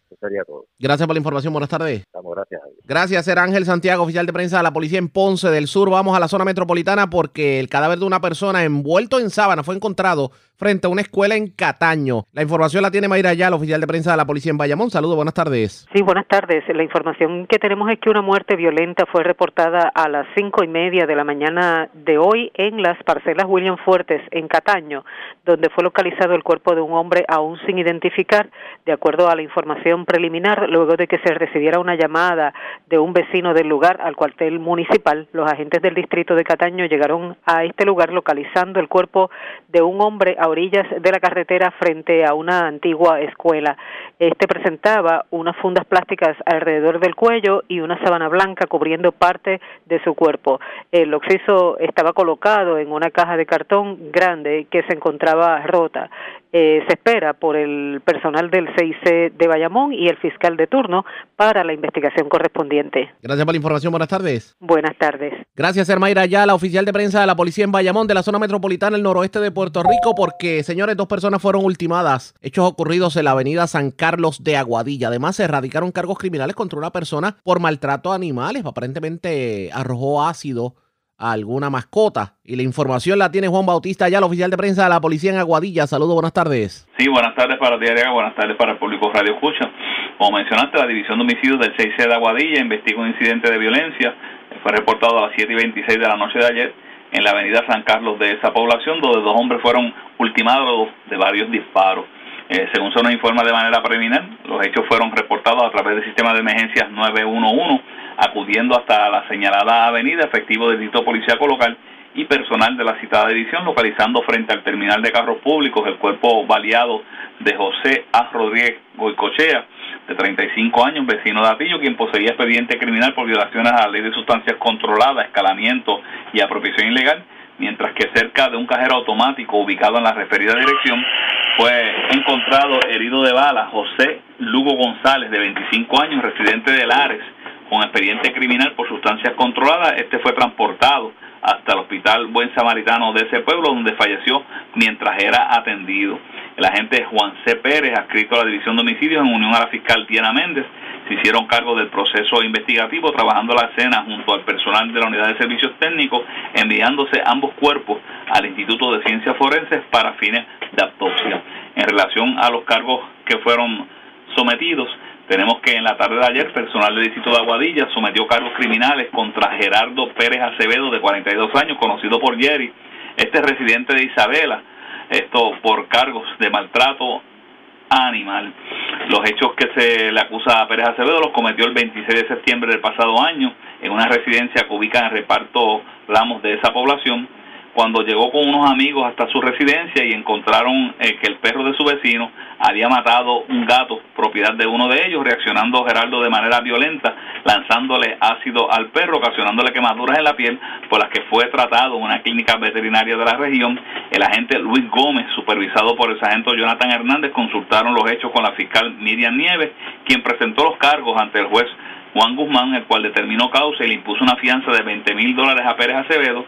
Eso sería todo. Gracias por la información. Buenas tardes. Estamos gracias. Gracias, era Ángel Santiago, oficial de prensa de la policía en Ponce del Sur. Vamos a la zona metropolitana porque el cadáver de una persona envuelto en sábana fue encontrado frente a una escuela en Cataño. La información la tiene Mayra Ayala, oficial de prensa de la policía en Bayamón. Saludos, buenas tardes. Sí, buenas tardes. La información que tenemos es que una muerte violenta fue reportada a las cinco y media de la mañana de hoy en las parcelas William Fuertes, en Cataño, donde fue localizado el cuerpo de un hombre aún sin identificar, de acuerdo a la información preliminar, luego de que se recibiera una llamada de un vecino del lugar al cuartel municipal. Los agentes del distrito de Cataño llegaron a este lugar localizando el cuerpo de un hombre orillas de la carretera frente a una antigua escuela. Este presentaba unas fundas plásticas alrededor del cuello y una sábana blanca cubriendo parte de su cuerpo. El occiso estaba colocado en una caja de cartón grande que se encontraba rota. Eh, se espera por el personal del CIC de Bayamón y el fiscal de turno para la investigación correspondiente. Gracias por la información. Buenas tardes. Buenas tardes. Gracias, Hermayra la oficial de prensa de la policía en Bayamón, de la zona metropolitana del noroeste de Puerto Rico, porque, señores, dos personas fueron ultimadas. Hechos ocurridos en la avenida San Carlos de Aguadilla. Además, se erradicaron cargos criminales contra una persona por maltrato a animales. Aparentemente arrojó ácido alguna mascota. Y la información la tiene Juan Bautista, ya el oficial de prensa de la policía en Aguadilla. Saludos, buenas tardes. Sí, buenas tardes para Diaria, buenas tardes para el público Radio Escucha. Como mencionaste, la División de Homicidios del 6C de Aguadilla investiga un incidente de violencia. Fue reportado a las 7 y 26 de la noche de ayer en la avenida San Carlos de esa población, donde dos hombres fueron ultimados de varios disparos. Eh, según se nos informa de manera preliminar, los hechos fueron reportados a través del sistema de emergencias 911, acudiendo hasta la señalada avenida, efectivo del distrito policíaco local y personal de la citada división, localizando frente al terminal de carros públicos el cuerpo baleado de José A. Rodríguez Goicochea, de 35 años, vecino de Atillo, quien poseía expediente criminal por violaciones a la ley de sustancias controladas, escalamiento y apropiación ilegal mientras que cerca de un cajero automático ubicado en la referida dirección fue encontrado herido de bala José Lugo González, de 25 años, residente de Lares, con expediente criminal por sustancias controladas. Este fue transportado hasta el Hospital Buen Samaritano de ese pueblo, donde falleció mientras era atendido. El agente Juan C. Pérez, adscrito a la División de Homicidios en unión a la fiscal Diana Méndez, se hicieron cargo del proceso investigativo, trabajando la escena junto al personal de la Unidad de Servicios Técnicos, enviándose ambos cuerpos al Instituto de Ciencias Forenses para fines de autopsia. En relación a los cargos que fueron sometidos, tenemos que en la tarde de ayer, personal del Distrito de Aguadilla sometió cargos criminales contra Gerardo Pérez Acevedo, de 42 años, conocido por Jerry, este residente de Isabela, esto por cargos de maltrato animal. Los hechos que se le acusa a Pérez Acevedo los cometió el 26 de septiembre del pasado año en una residencia que ubica en el reparto Ramos de esa población cuando llegó con unos amigos hasta su residencia y encontraron eh, que el perro de su vecino había matado un gato propiedad de uno de ellos, reaccionando Gerardo de manera violenta, lanzándole ácido al perro, ocasionándole quemaduras en la piel, por las que fue tratado en una clínica veterinaria de la región. El agente Luis Gómez, supervisado por el sargento Jonathan Hernández, consultaron los hechos con la fiscal Miriam Nieves, quien presentó los cargos ante el juez Juan Guzmán, el cual determinó causa y le impuso una fianza de 20 mil dólares a Pérez Acevedo,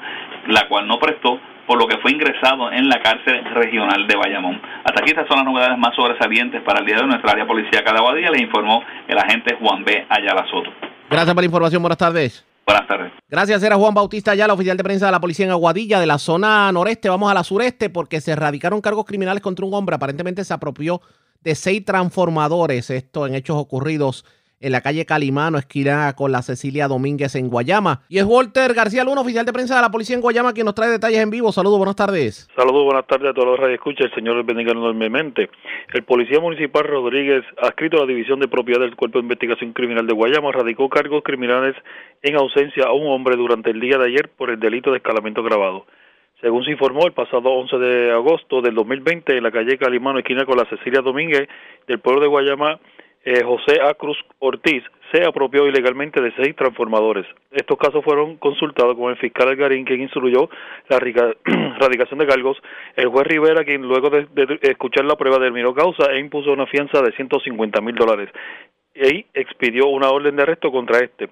la cual no prestó, por lo que fue ingresado en la cárcel regional de Bayamón. Hasta aquí estas son las novedades más sobresalientes para el día de nuestra área policíaca de Aguadilla, le informó el agente Juan B. Ayala Soto. Gracias por la información, buenas tardes. Buenas tardes. Gracias, era Juan Bautista Ayala, oficial de prensa de la policía en Aguadilla, de la zona noreste. Vamos a la sureste porque se erradicaron cargos criminales contra un hombre. Aparentemente se apropió de seis transformadores. Esto en hechos ocurridos en la calle Calimano, esquina con la Cecilia Domínguez en Guayama. Y es Walter García Luna, oficial de prensa de la policía en Guayama, quien nos trae detalles en vivo. Saludos, buenas tardes. Saludos, buenas tardes a todos los radioescuchas. El señor bendiga enormemente. El policía municipal Rodríguez, adscrito a la División de Propiedad del Cuerpo de Investigación Criminal de Guayama, radicó cargos criminales en ausencia a un hombre durante el día de ayer por el delito de escalamiento grabado. Según se informó, el pasado 11 de agosto del 2020, en la calle Calimano, esquina con la Cecilia Domínguez, del pueblo de Guayama, eh, José A. Cruz Ortiz se apropió ilegalmente de seis transformadores. Estos casos fueron consultados con el fiscal Algarín, quien instruyó la radicación de cargos, el juez Rivera, quien luego de, escuchar la prueba terminó causa e impuso una fianza de 150 mil dólares y expidió una orden de arresto contra este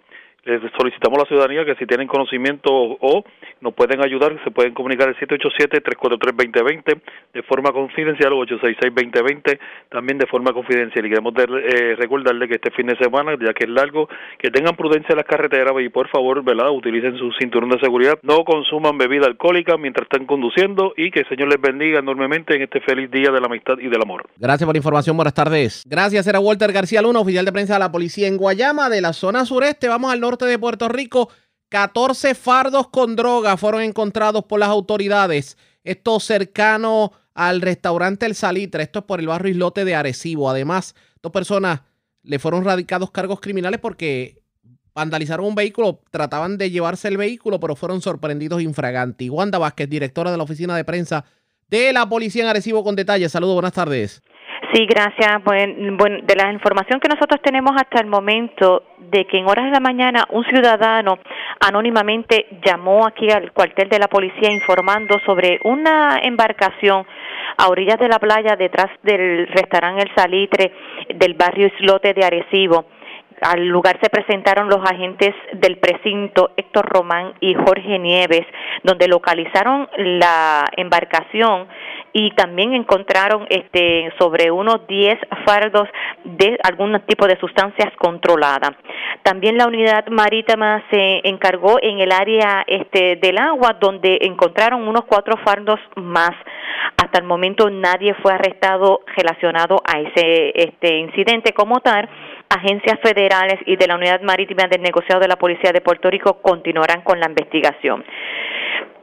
les solicitamos a la ciudadanía que si tienen conocimiento o, nos pueden ayudar, se pueden comunicar al 787-343-2020 de forma confidencial o 866-2020 también de forma confidencial. Y queremos eh, recordarle que este fin de semana, ya que es largo, que tengan prudencia en las carreteras y por favor, ¿verdad? Utilicen su cinturón de seguridad, no consuman bebida alcohólica mientras están conduciendo y que el Señor les bendiga enormemente en este feliz día de la amistad y del amor. Gracias por la información, buenas tardes. Gracias, era Walter García Luna, oficial de prensa de la policía en Guayama, de la zona sureste. Vamos al norte de Puerto Rico, 14 fardos con droga fueron encontrados por las autoridades. Esto cercano al restaurante El Salitre. Esto es por el barrio Islote de Arecibo. Además, dos personas le fueron radicados cargos criminales porque vandalizaron un vehículo, trataban de llevarse el vehículo, pero fueron sorprendidos infraganti. Wanda Vázquez, directora de la oficina de prensa de la policía en Arecibo, con detalles. Saludos, buenas tardes. Sí, gracias. De la información que nosotros tenemos hasta el momento, de que en horas de la mañana un ciudadano anónimamente llamó aquí al cuartel de la policía informando sobre una embarcación a orillas de la playa detrás del restaurante El Salitre del barrio Islote de Arecibo. Al lugar se presentaron los agentes del precinto Héctor Román y Jorge Nieves, donde localizaron la embarcación y también encontraron este sobre unos 10 fardos de algún tipo de sustancias controladas. También la unidad marítima se encargó en el área este del agua donde encontraron unos cuatro fardos más. Hasta el momento nadie fue arrestado relacionado a ese este incidente como tal agencias federales y de la Unidad Marítima del Negociado de la Policía de Puerto Rico continuarán con la investigación.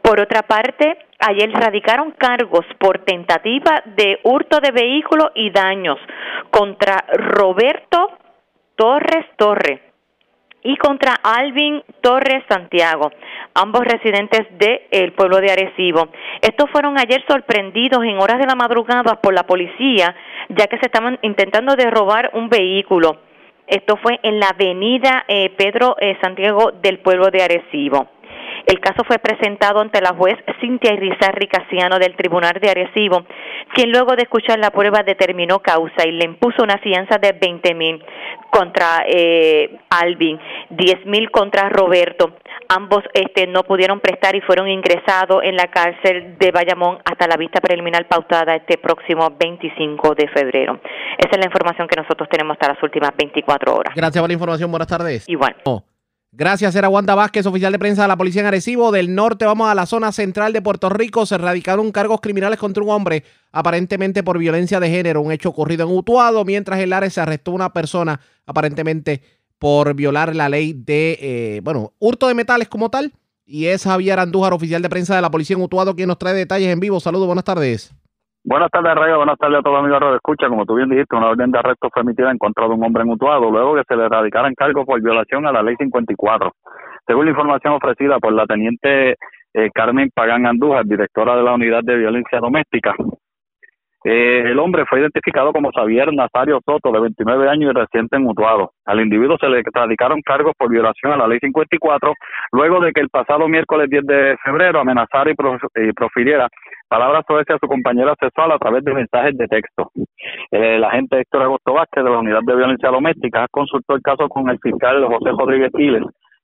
Por otra parte, ayer radicaron cargos por tentativa de hurto de vehículo y daños contra Roberto Torres Torre y contra Alvin Torres Santiago, ambos residentes del pueblo de Arecibo. Estos fueron ayer sorprendidos en horas de la madrugada por la policía, ya que se estaban intentando de robar un vehículo. Esto fue en la avenida eh, Pedro eh, Santiago del pueblo de Arecibo. El caso fue presentado ante la juez Cintia Irizarri Casiano del Tribunal de Arecibo, quien luego de escuchar la prueba determinó causa y le impuso una fianza de 20 mil contra eh, Alvin, 10 mil contra Roberto. Ambos este, no pudieron prestar y fueron ingresados en la cárcel de Bayamón hasta la vista preliminar pautada este próximo 25 de febrero. Esa es la información que nosotros tenemos hasta las últimas 24 horas. Gracias por la información. Buenas tardes. Igual. Gracias, era Wanda Vázquez, oficial de prensa de la Policía en Arecibo. Del norte vamos a la zona central de Puerto Rico. Se erradicaron cargos criminales contra un hombre, aparentemente por violencia de género, un hecho ocurrido en Utuado, mientras en Lares se arrestó una persona, aparentemente por violar la ley de, eh, bueno, hurto de metales como tal. Y es Javier Andújar, oficial de prensa de la Policía en Utuado, quien nos trae detalles en vivo. Saludos, buenas tardes. Buenas tardes, Rayo. Buenas tardes a todos los amigos de Escucha. Como tú bien dijiste, una orden de arresto fue emitida en contra de un hombre en Utuado, luego que se le radicaran cargos por violación a la ley 54. Según la información ofrecida por la teniente eh, Carmen Pagán Andújar, directora de la Unidad de Violencia Doméstica, eh, el hombre fue identificado como Xavier Nazario Soto, de 29 años y residente en Utuado. Al individuo se le radicaron cargos por violación a la ley 54, luego de que el pasado miércoles 10 de febrero amenazara y, profiriera palabras sobre a su compañera sexual a través de mensajes de texto. El agente Héctor Agosto Vázquez de la Unidad de Violencia Doméstica consultó el caso con el fiscal José Rodríguez Quiles,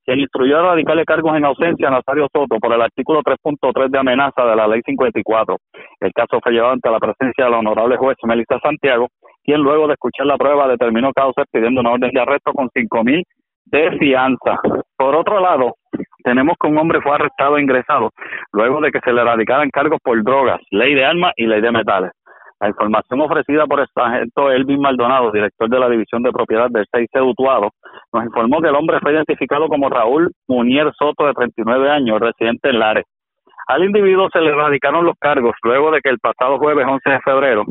quien instruyó a radicarle cargos en ausencia a Nazario Soto por el artículo 3.3 de amenaza de la ley 54. El caso fue llevado ante la presencia de la honorable juez Melissa Santiago, quien luego de escuchar la prueba determinó causa pidiendo una orden de arresto con cinco mil de fianza. Por otro lado, tenemos que un hombre fue arrestado e ingresado luego de que se le radicaran cargos por drogas, ley de armas y ley de metales. La información ofrecida por el sargento Elvin Maldonado, director de la División de Propiedad del 6 Utuado, nos informó que el hombre fue identificado como Raúl Munier Soto, de 39 años, residente en Lares. Al individuo se le radicaron los cargos luego de que el pasado jueves 11 de febrero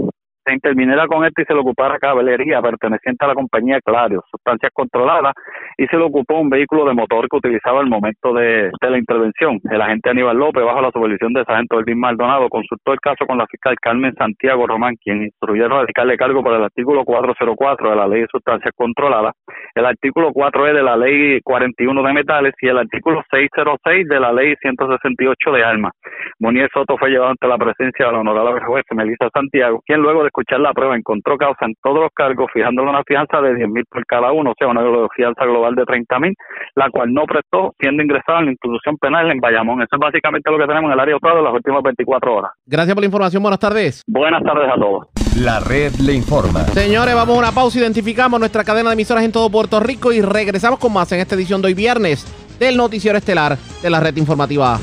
se interviniera con esto y se le ocupara caballería perteneciente a la compañía Clario, sustancias controladas, y se le ocupó un vehículo de motor que utilizaba al momento de, la intervención. El agente Aníbal López, bajo la supervisión del sargento Elvin Maldonado, consultó el caso con la fiscal Carmen Santiago Román, quien instruyó radicarle cargo por el artículo 404 de la ley de sustancias controladas, el artículo 4E de la ley 41 de metales y el artículo 606 de la ley 168 de armas. Monier Soto fue llevado ante la presencia de la honorable juez Melissa Santiago, quien luego de escuchar la prueba encontró causa en todos los cargos, fijándole una fianza de 10 mil por cada uno, o sea, una fianza global de 30 mil, la cual no prestó, siendo ingresada en la institución penal en Bayamón. Eso es básicamente lo que tenemos en el área de en las últimas 24 horas. Gracias por la información. Buenas tardes. Buenas tardes a todos. La red le informa. Señores, vamos a una pausa. Identificamos nuestra cadena de emisoras en todo Puerto Rico y regresamos con más en esta edición de hoy viernes del Noticiero Estelar de la Red Informativa.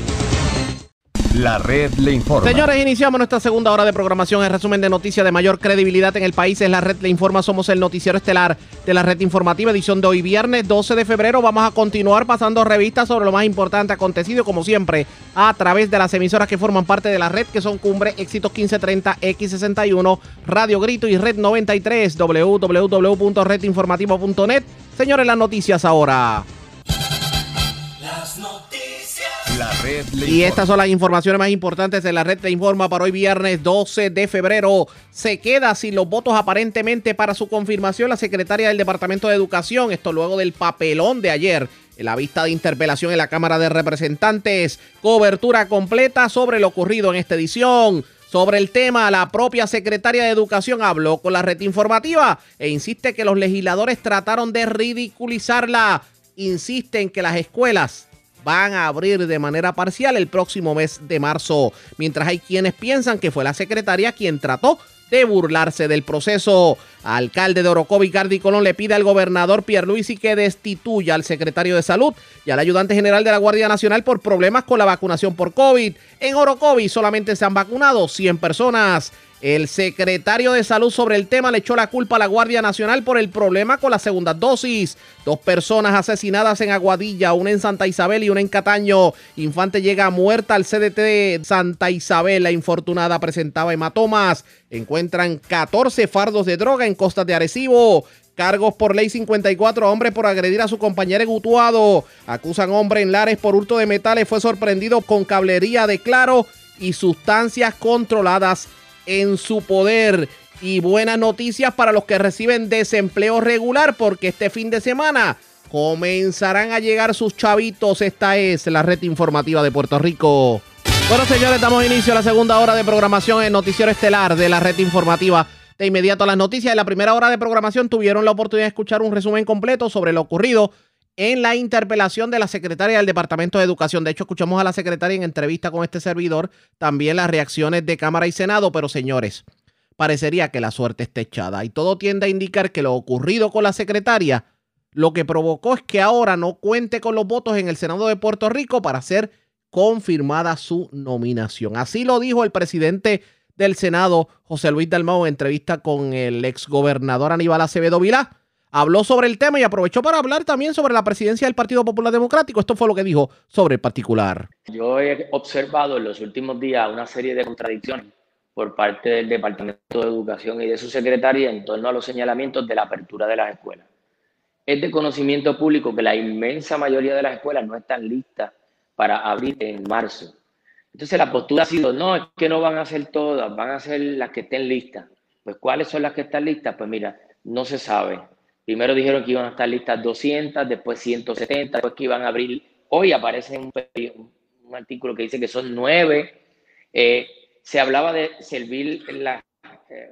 La red le informa. Señores, iniciamos nuestra segunda hora de programación. El resumen de noticias de mayor credibilidad en el país es la red le informa. Somos el noticiero estelar de la red informativa, edición de hoy, viernes 12 de febrero. Vamos a continuar pasando revistas sobre lo más importante acontecido, como siempre, a través de las emisoras que forman parte de la red, que son Cumbre, Éxitos 1530, X61, Radio Grito y Red 93, www.redinformativo.net. Señores, las noticias ahora. La red le Y estas son las informaciones más importantes de la red te informa para hoy viernes 12 de febrero. Se queda sin los votos aparentemente para su confirmación la secretaria del Departamento de Educación. Esto luego del papelón de ayer en la vista de interpelación en la Cámara de Representantes. Cobertura completa sobre lo ocurrido en esta edición. Sobre el tema, la propia secretaria de Educación habló con la red informativa e insiste que los legisladores trataron de ridiculizarla. Insiste en que las escuelas van a abrir de manera parcial el próximo mes de marzo, mientras hay quienes piensan que fue la secretaria quien trató de burlarse del proceso. Alcalde de Orocovi, Cardi Colón, le pide al gobernador Pierluisi que destituya al secretario de Salud y al ayudante general de la Guardia Nacional por problemas con la vacunación por COVID. En Orocovi solamente se han vacunado 100 personas. El secretario de Salud sobre el tema le echó la culpa a la Guardia Nacional por el problema con la segunda dosis. Dos personas asesinadas en Aguadilla, una en Santa Isabel y una en Cataño. Infante llega muerta al CDT de Santa Isabel. La infortunada presentaba hematomas. Encuentran 14 fardos de droga en costas de Arecibo. Cargos por ley 54 a hombre por agredir a su compañero en Utuado. Acusan hombre en Lares por hurto de metales. Fue sorprendido con cablería de claro y sustancias controladas en su poder. Y buenas noticias para los que reciben desempleo regular porque este fin de semana comenzarán a llegar sus chavitos. Esta es la red informativa de Puerto Rico. Bueno, señores, damos inicio a la segunda hora de programación en Noticiero Estelar de la red informativa. De inmediato a las noticias de la primera hora de programación tuvieron la oportunidad de escuchar un resumen completo sobre lo ocurrido en la interpelación de la secretaria del Departamento de Educación. De hecho, escuchamos a la secretaria en entrevista con este servidor, también las reacciones de Cámara y Senado, pero señores, parecería que la suerte está echada y todo tiende a indicar que lo ocurrido con la secretaria lo que provocó es que ahora no cuente con los votos en el Senado de Puerto Rico para ser confirmada su nominación. Así lo dijo el presidente del Senado, José Luis Dalmau, en entrevista con el exgobernador Aníbal Acevedo Vilá. Habló sobre el tema y aprovechó para hablar también sobre la presidencia del Partido Popular Democrático. Esto fue lo que dijo sobre el particular. Yo he observado en los últimos días una serie de contradicciones por parte del Departamento de Educación y de su secretaria en torno a los señalamientos de la apertura de las escuelas. Es de conocimiento público que la inmensa mayoría de las escuelas no están listas para abrir en marzo. Entonces la postura ha sido, no, es que no van a ser todas, van a ser las que estén listas. Pues ¿cuáles son las que están listas? Pues mira, no se sabe. Primero dijeron que iban a estar listas 200, después 170, después que iban a abrir. Hoy aparece un, un artículo que dice que son nueve. Eh, se hablaba de servir la, eh,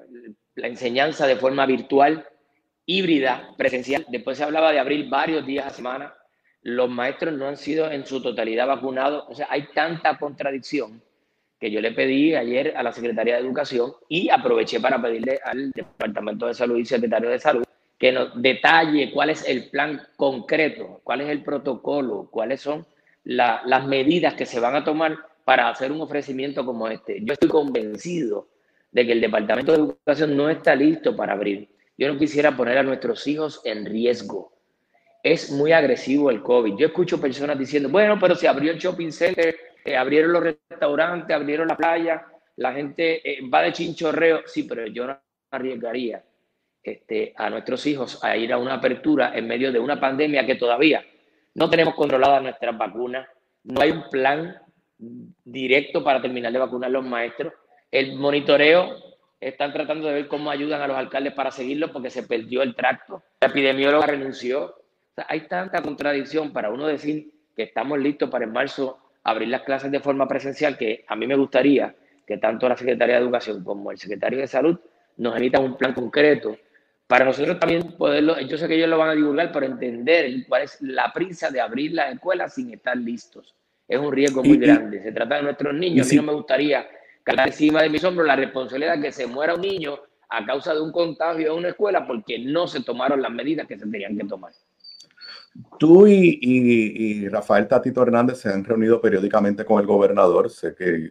la enseñanza de forma virtual, híbrida, presencial. Después se hablaba de abrir varios días a semana. Los maestros no han sido en su totalidad vacunados. O sea, hay tanta contradicción que yo le pedí ayer a la Secretaría de Educación y aproveché para pedirle al Departamento de Salud y Secretario de Salud que nos detalle cuál es el plan concreto, cuál es el protocolo, cuáles son la, las medidas que se van a tomar para hacer un ofrecimiento como este. Yo estoy convencido de que el Departamento de Educación no está listo para abrir. Yo no quisiera poner a nuestros hijos en riesgo. Es muy agresivo el COVID. Yo escucho personas diciendo, bueno, pero se abrió el shopping center, eh, abrieron los restaurantes, abrieron la playa, la gente eh, va de chinchorreo. Sí, pero yo no arriesgaría este, a nuestros hijos a ir a una apertura en medio de una pandemia que todavía no tenemos controladas nuestras vacunas, no hay un plan directo para terminar de vacunar a los maestros. El monitoreo, están tratando de ver cómo ayudan a los alcaldes para seguirlo porque se perdió el tracto. La epidemióloga renunció. Hay tanta contradicción para uno decir que estamos listos para en marzo abrir las clases de forma presencial que a mí me gustaría que tanto la Secretaría de Educación como el Secretario de Salud nos emitan un plan concreto para nosotros también poderlo, yo sé que ellos lo van a divulgar, pero entender cuál es la prisa de abrir las escuelas sin estar listos. Es un riesgo muy Y- grande. Se trata de nuestros niños. A mí no me gustaría cargar encima de mis hombros la responsabilidad de que se muera un niño a causa de un contagio en una escuela porque no se tomaron las medidas que se tenían que tomar. Tú y, Rafael Tatito Hernández se han reunido periódicamente con el gobernador, eh,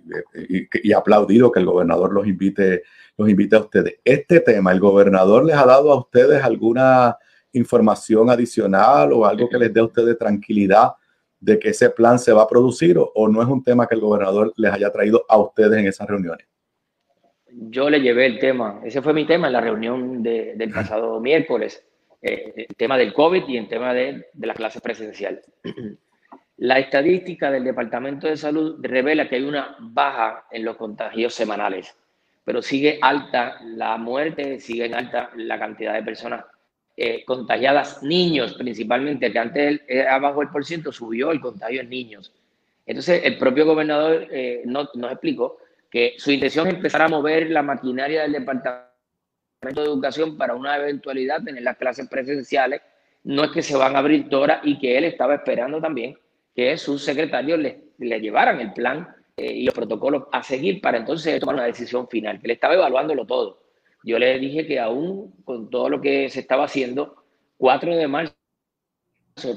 y, aplaudido que el gobernador los invite, los invite a ustedes. Este tema, ¿el gobernador les ha dado a ustedes alguna información adicional o algo que les dé a ustedes tranquilidad de que ese plan se va a producir o, no es un tema que el gobernador les haya traído a ustedes en esas reuniones? Yo le llevé el tema, ese fue mi tema en la reunión de- del pasado miércoles, eh, tema del COVID y el tema de, de la clase presencial. La estadística del Departamento de Salud revela que hay una baja en los contagios semanales, pero sigue alta la muerte, sigue alta la cantidad de personas eh, contagiadas, niños principalmente, que antes era bajo el por ciento, subió el contagio en niños. Entonces, el propio gobernador eh, nos, nos explicó que su intención es empezar a mover la maquinaria del Departamento de Educación para una eventualidad, tener las clases presenciales. No es que se van a abrir todas y que él estaba esperando también que sus secretarios le, le llevaran el plan eh, y los protocolos a seguir para entonces tomar una decisión final, que le estaba evaluándolo todo. Yo le dije que aún con todo lo que se estaba haciendo, 4 de marzo,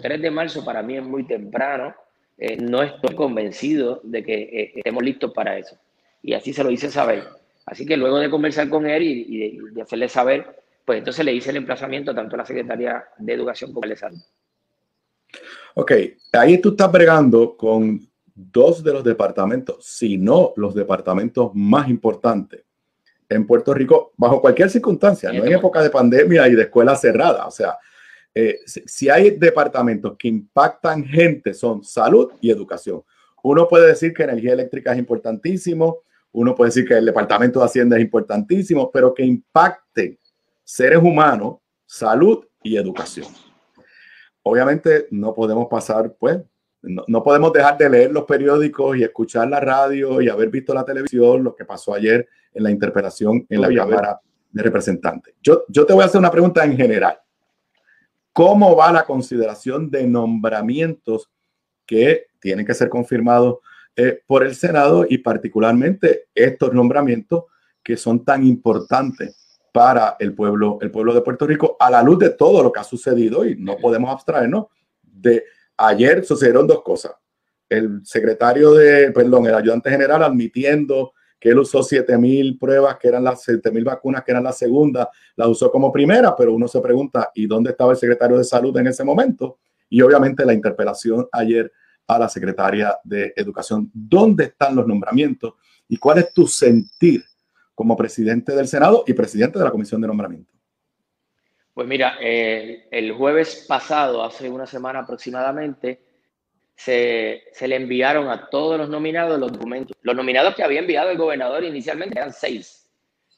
3 de marzo para mí es muy temprano, eh, no estoy convencido de que eh, estemos listos para eso. Y así se lo hice saber. Así que luego de conversar con él y, y de, de, hacerle saber, pues entonces le hice el emplazamiento tanto a la Secretaría de Educación como a de Salud. Ok, ahí tú estás bregando con dos de los departamentos, si no los departamentos más importantes en Puerto Rico, bajo cualquier circunstancia, no en época de pandemia y de escuela cerrada. O sea, eh, si, si, hay departamentos que impactan gente, son salud y educación. Uno puede decir que energía eléctrica es importantísimo, uno puede decir que el departamento de Hacienda es importantísimo, pero que impacte seres humanos, salud y educación obviamente no podemos pasar, pues, no, no, podemos dejar de leer los periódicos y escuchar la radio y haber visto la televisión, lo que pasó ayer en la interpelación en la Cámara de Representantes. Yo, yo te voy a hacer una pregunta en general. ¿Cómo va la consideración de nombramientos que tienen que ser confirmados eh, por el Senado y particularmente estos nombramientos que son tan importantes para el pueblo, el pueblo de Puerto Rico a la luz de todo lo que ha sucedido y no podemos abstraernos de ayer sucedieron dos cosas. El secretario de, perdón, el ayudante general admitiendo que él usó 7000 pruebas, que eran las 7000 vacunas, que eran la segunda, las usó como primera, pero uno se pregunta, ¿y dónde estaba el secretario de salud en ese momento? Y obviamente la interpelación ayer a la secretaria de Educación. ¿Dónde están los nombramientos? ¿Y cuál es tu sentir como presidente del Senado y presidente de la Comisión de Nombramiento? Pues mira, eh, el jueves pasado, hace una semana aproximadamente, se, se, le enviaron a todos los nominados los documentos. Los nominados que había enviado el gobernador inicialmente eran seis.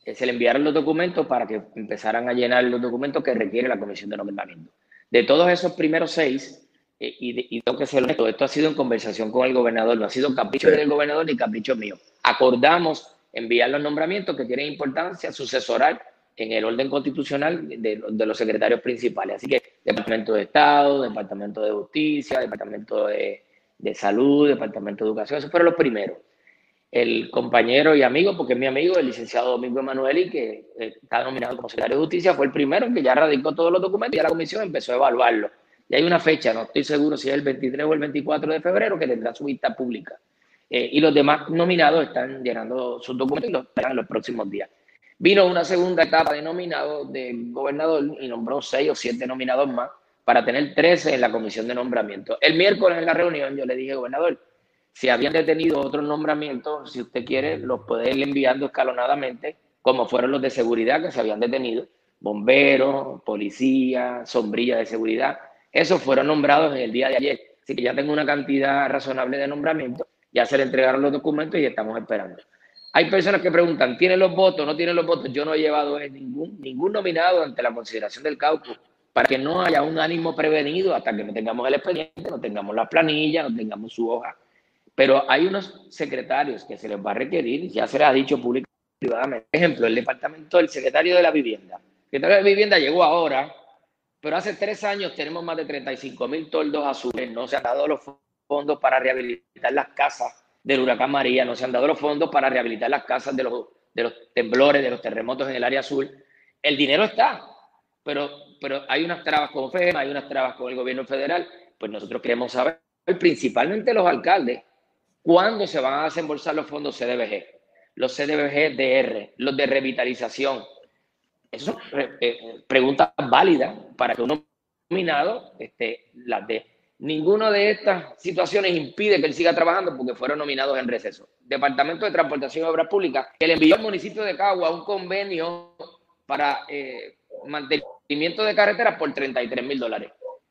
Eh, se le enviaron los documentos para que empezaran a llenar los documentos que requiere la Comisión de Nombramiento. De todos esos primeros seis, eh, y, y, tengo que ser esto ha sido en conversación con el gobernador, no ha sido capricho del gobernador ni capricho mío. Acordamos enviar los nombramientos que tienen importancia sucesoral en el orden constitucional de, de, los secretarios principales. Así que Departamento de Estado, Departamento de Justicia, Departamento de, de Salud, Departamento de Educación, esos fueron los primeros. El compañero y amigo, porque es mi amigo, el licenciado Domingo Emanueli, que eh, está nominado como secretario de Justicia, fue el primero que ya radicó todos los documentos y ya la comisión empezó a evaluarlo. Y hay una fecha, no estoy seguro si es el 23 o el 24 de febrero, que tendrá su vista pública. Eh, y los demás nominados están llenando sus documentos y los esperan en los próximos días. Vino una segunda etapa de nominados del gobernador y nombró seis o siete nominados más para tener 13 en la comisión de nombramiento. El miércoles en la reunión yo le dije, gobernador, si habían detenido otros nombramientos, si usted quiere, los puede ir enviando escalonadamente, como fueron los de seguridad que se habían detenido, bomberos, policía, sombrilla de seguridad. Esos fueron nombrados en el día de ayer. Así que ya tengo una cantidad razonable de nombramientos ya se le entregaron los documentos y estamos esperando. Hay personas que preguntan, ¿tienen los votos? ¿No tienen los votos? Yo no he llevado ningún, ningún nominado ante la consideración del caucus para que no haya un ánimo prevenido hasta que no tengamos el expediente, no tengamos la planilla, no tengamos su hoja. Pero hay unos secretarios que se les va a requerir, ya se les ha dicho público privadamente. Por ejemplo, el departamento del secretario de la vivienda. El secretario de la vivienda llegó ahora, pero hace tres años tenemos más de 35 mil toldos azules, no se han dado los fondos para rehabilitar las casas del huracán María, no se han dado los fondos para rehabilitar las casas de los, de los temblores, de los terremotos en el área azul. El dinero está, pero, pero hay unas trabas con FEMA, hay unas trabas con el gobierno federal. Pues nosotros queremos saber, principalmente los alcaldes, cuándo se van a desembolsar los fondos CDBG, los CDBG DR, los de revitalización. Eso son eh, preguntas válidas para que uno nominado este, las de Ninguna de estas situaciones impide que él siga trabajando porque fueron nominados en receso. Departamento de Transportación y Obras Públicas, que le envió al municipio de Cagua un convenio para eh, mantenimiento de carreteras por 33 mil dólares.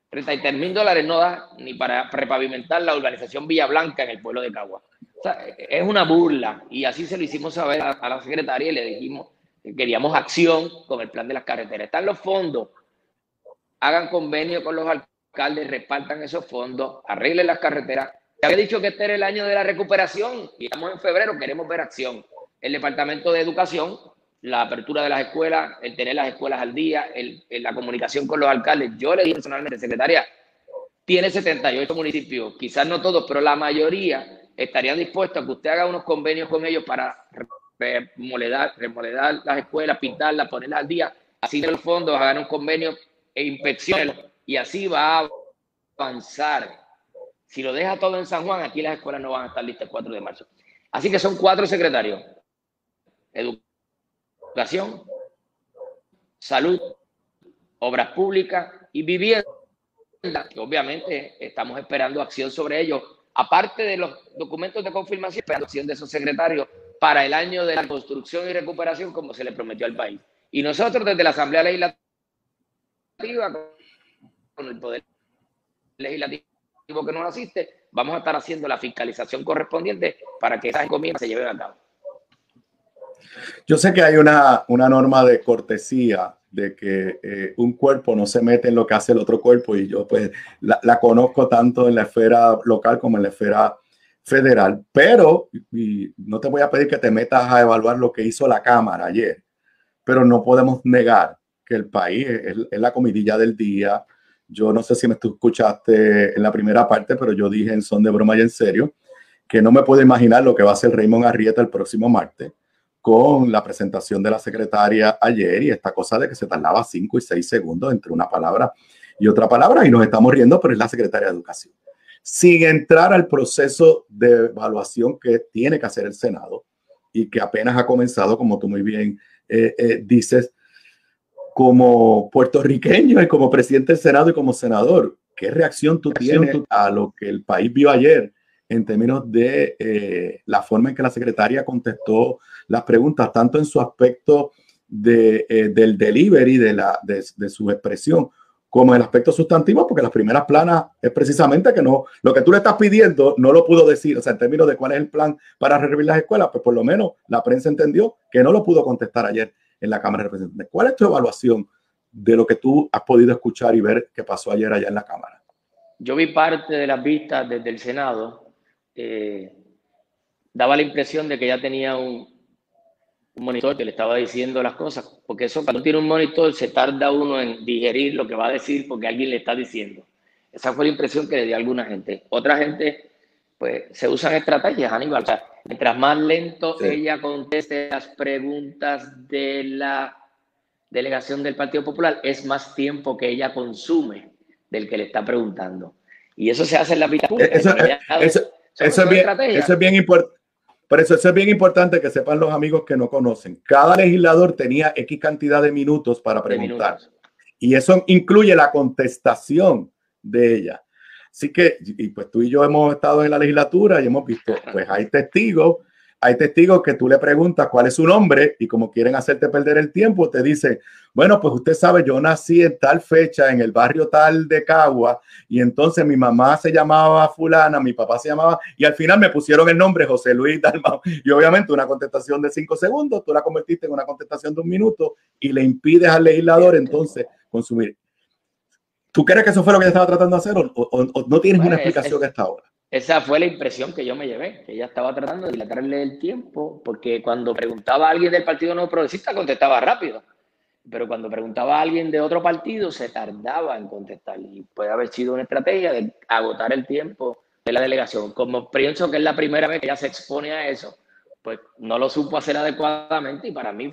33 mil dólares no da ni para repavimentar la urbanización Villa Blanca en el pueblo de Cagua. O sea, es una burla y así se lo hicimos saber a, a la secretaria y le dijimos queríamos acción con el plan de las carreteras. Están los fondos, hagan convenio con los alcaldes, repartan esos fondos, arreglen las carreteras. Te había dicho que este era el año de la recuperación y estamos en febrero, queremos ver acción. El Departamento de Educación, la apertura de las escuelas, el tener las escuelas al día, el, el- la comunicación con los alcaldes. Yo le dije personalmente, secretaria, tiene 78 municipios, quizás no todos, pero la mayoría estarían dispuestos a que usted haga unos convenios con ellos para remodelar, remodelar las escuelas, pintarlas, ponerlas al día, así los fondos, hagan un convenio e inspecciones y así va a avanzar. Si lo deja todo en San Juan, aquí las escuelas no van a estar listas el 4 de marzo. Así que son cuatro secretarios. Educación, salud, obras públicas y vivienda, que obviamente estamos esperando acción sobre ello. Aparte de los documentos de confirmación, esperando acción de esos secretarios para el año de la construcción y recuperación, como se le prometió al país. Y nosotros desde la Asamblea Legislativa, con el Poder Legislativo que nos asiste, vamos a estar haciendo la fiscalización correspondiente para que esas encomiendas se lleven a cabo. Yo sé que hay una, una norma de cortesía de que eh, un cuerpo no se mete en lo que hace el otro cuerpo y yo pues la, la conozco tanto en la esfera local como en la esfera federal, pero y no te voy a pedir que te metas a evaluar lo que hizo la Cámara ayer, pero no podemos negar que el país es, es la comidilla del día. Yo no sé si me tú escuchaste en la primera parte, pero yo dije en son de broma y en serio que no me puedo imaginar lo que va a hacer Raymond Arrieta el próximo martes con la presentación de la secretaria ayer y esta cosa de que se tardaba cinco y seis segundos entre una palabra y otra palabra y nos estamos riendo, pero es la secretaria de Educación. Sin entrar al proceso de evaluación que tiene que hacer el Senado y que apenas ha comenzado, como tú muy bien eh, eh, dices, como puertorriqueño y como presidente del Senado y como senador, ¿qué reacción tú tienes a lo que el país vio ayer en términos de eh, la forma en que la secretaria contestó las preguntas, tanto en su aspecto de, eh, del delivery, de, la, de, de, su expresión, como el aspecto sustantivo, porque las primeras planas es precisamente que no, lo que tú le estás pidiendo no lo pudo decir, o sea, en términos de cuál es el plan para revivir las escuelas, pues por lo menos la prensa entendió que no lo pudo contestar ayer en la Cámara de Representantes. ¿Cuál es tu evaluación de lo que tú has podido escuchar y ver que pasó ayer allá en la Cámara? Yo vi parte de las vistas desde el Senado. Eh, daba la impresión de que ya tenía un, un, monitor que le estaba diciendo las cosas, porque eso cuando tiene un monitor se tarda uno en digerir lo que va a decir porque alguien le está diciendo. Esa fue la impresión que le dio a alguna gente. Otra gente, pues, se usan estrategias, Aníbal. O sea, mientras más lento sí. ella conteste las preguntas de la delegación del Partido Popular, es más tiempo que ella consume del que le está preguntando. Y eso se hace en la vida pública. Eso, eso, eso, es bien, eso es bien importante. Por eso, eso es bien importante que sepan los amigos que no conocen. Cada legislador tenía X cantidad de minutos para preguntar. Y eso incluye la contestación de ella. Así que, y pues tú y yo hemos estado en la legislatura y hemos visto, pues hay testigos, hay testigos que tú le preguntas cuál es su nombre y como quieren hacerte perder el tiempo, te dicen, bueno, pues usted sabe, yo nací en tal fecha en el barrio tal de Cagua y entonces mi mamá se llamaba fulana, mi papá se llamaba y al final me pusieron el nombre José Luis Dalmau. Y obviamente una contestación de cinco segundos, tú la convertiste en una contestación de un minuto y le impides al legislador entonces consumir. ¿Tú crees que eso fue lo que ella estaba tratando de hacer o, o, o no tienes bueno, una explicación es, hasta ahora? Esa fue la impresión que yo me llevé, que ella estaba tratando de dilatarle el tiempo, porque cuando preguntaba a alguien del Partido No Progresista contestaba rápido, pero cuando preguntaba a alguien de otro partido se tardaba en contestar y puede haber sido una estrategia de agotar el tiempo de la delegación. Como pienso que es la primera vez que ella se expone a eso, pues no lo supo hacer adecuadamente y para mí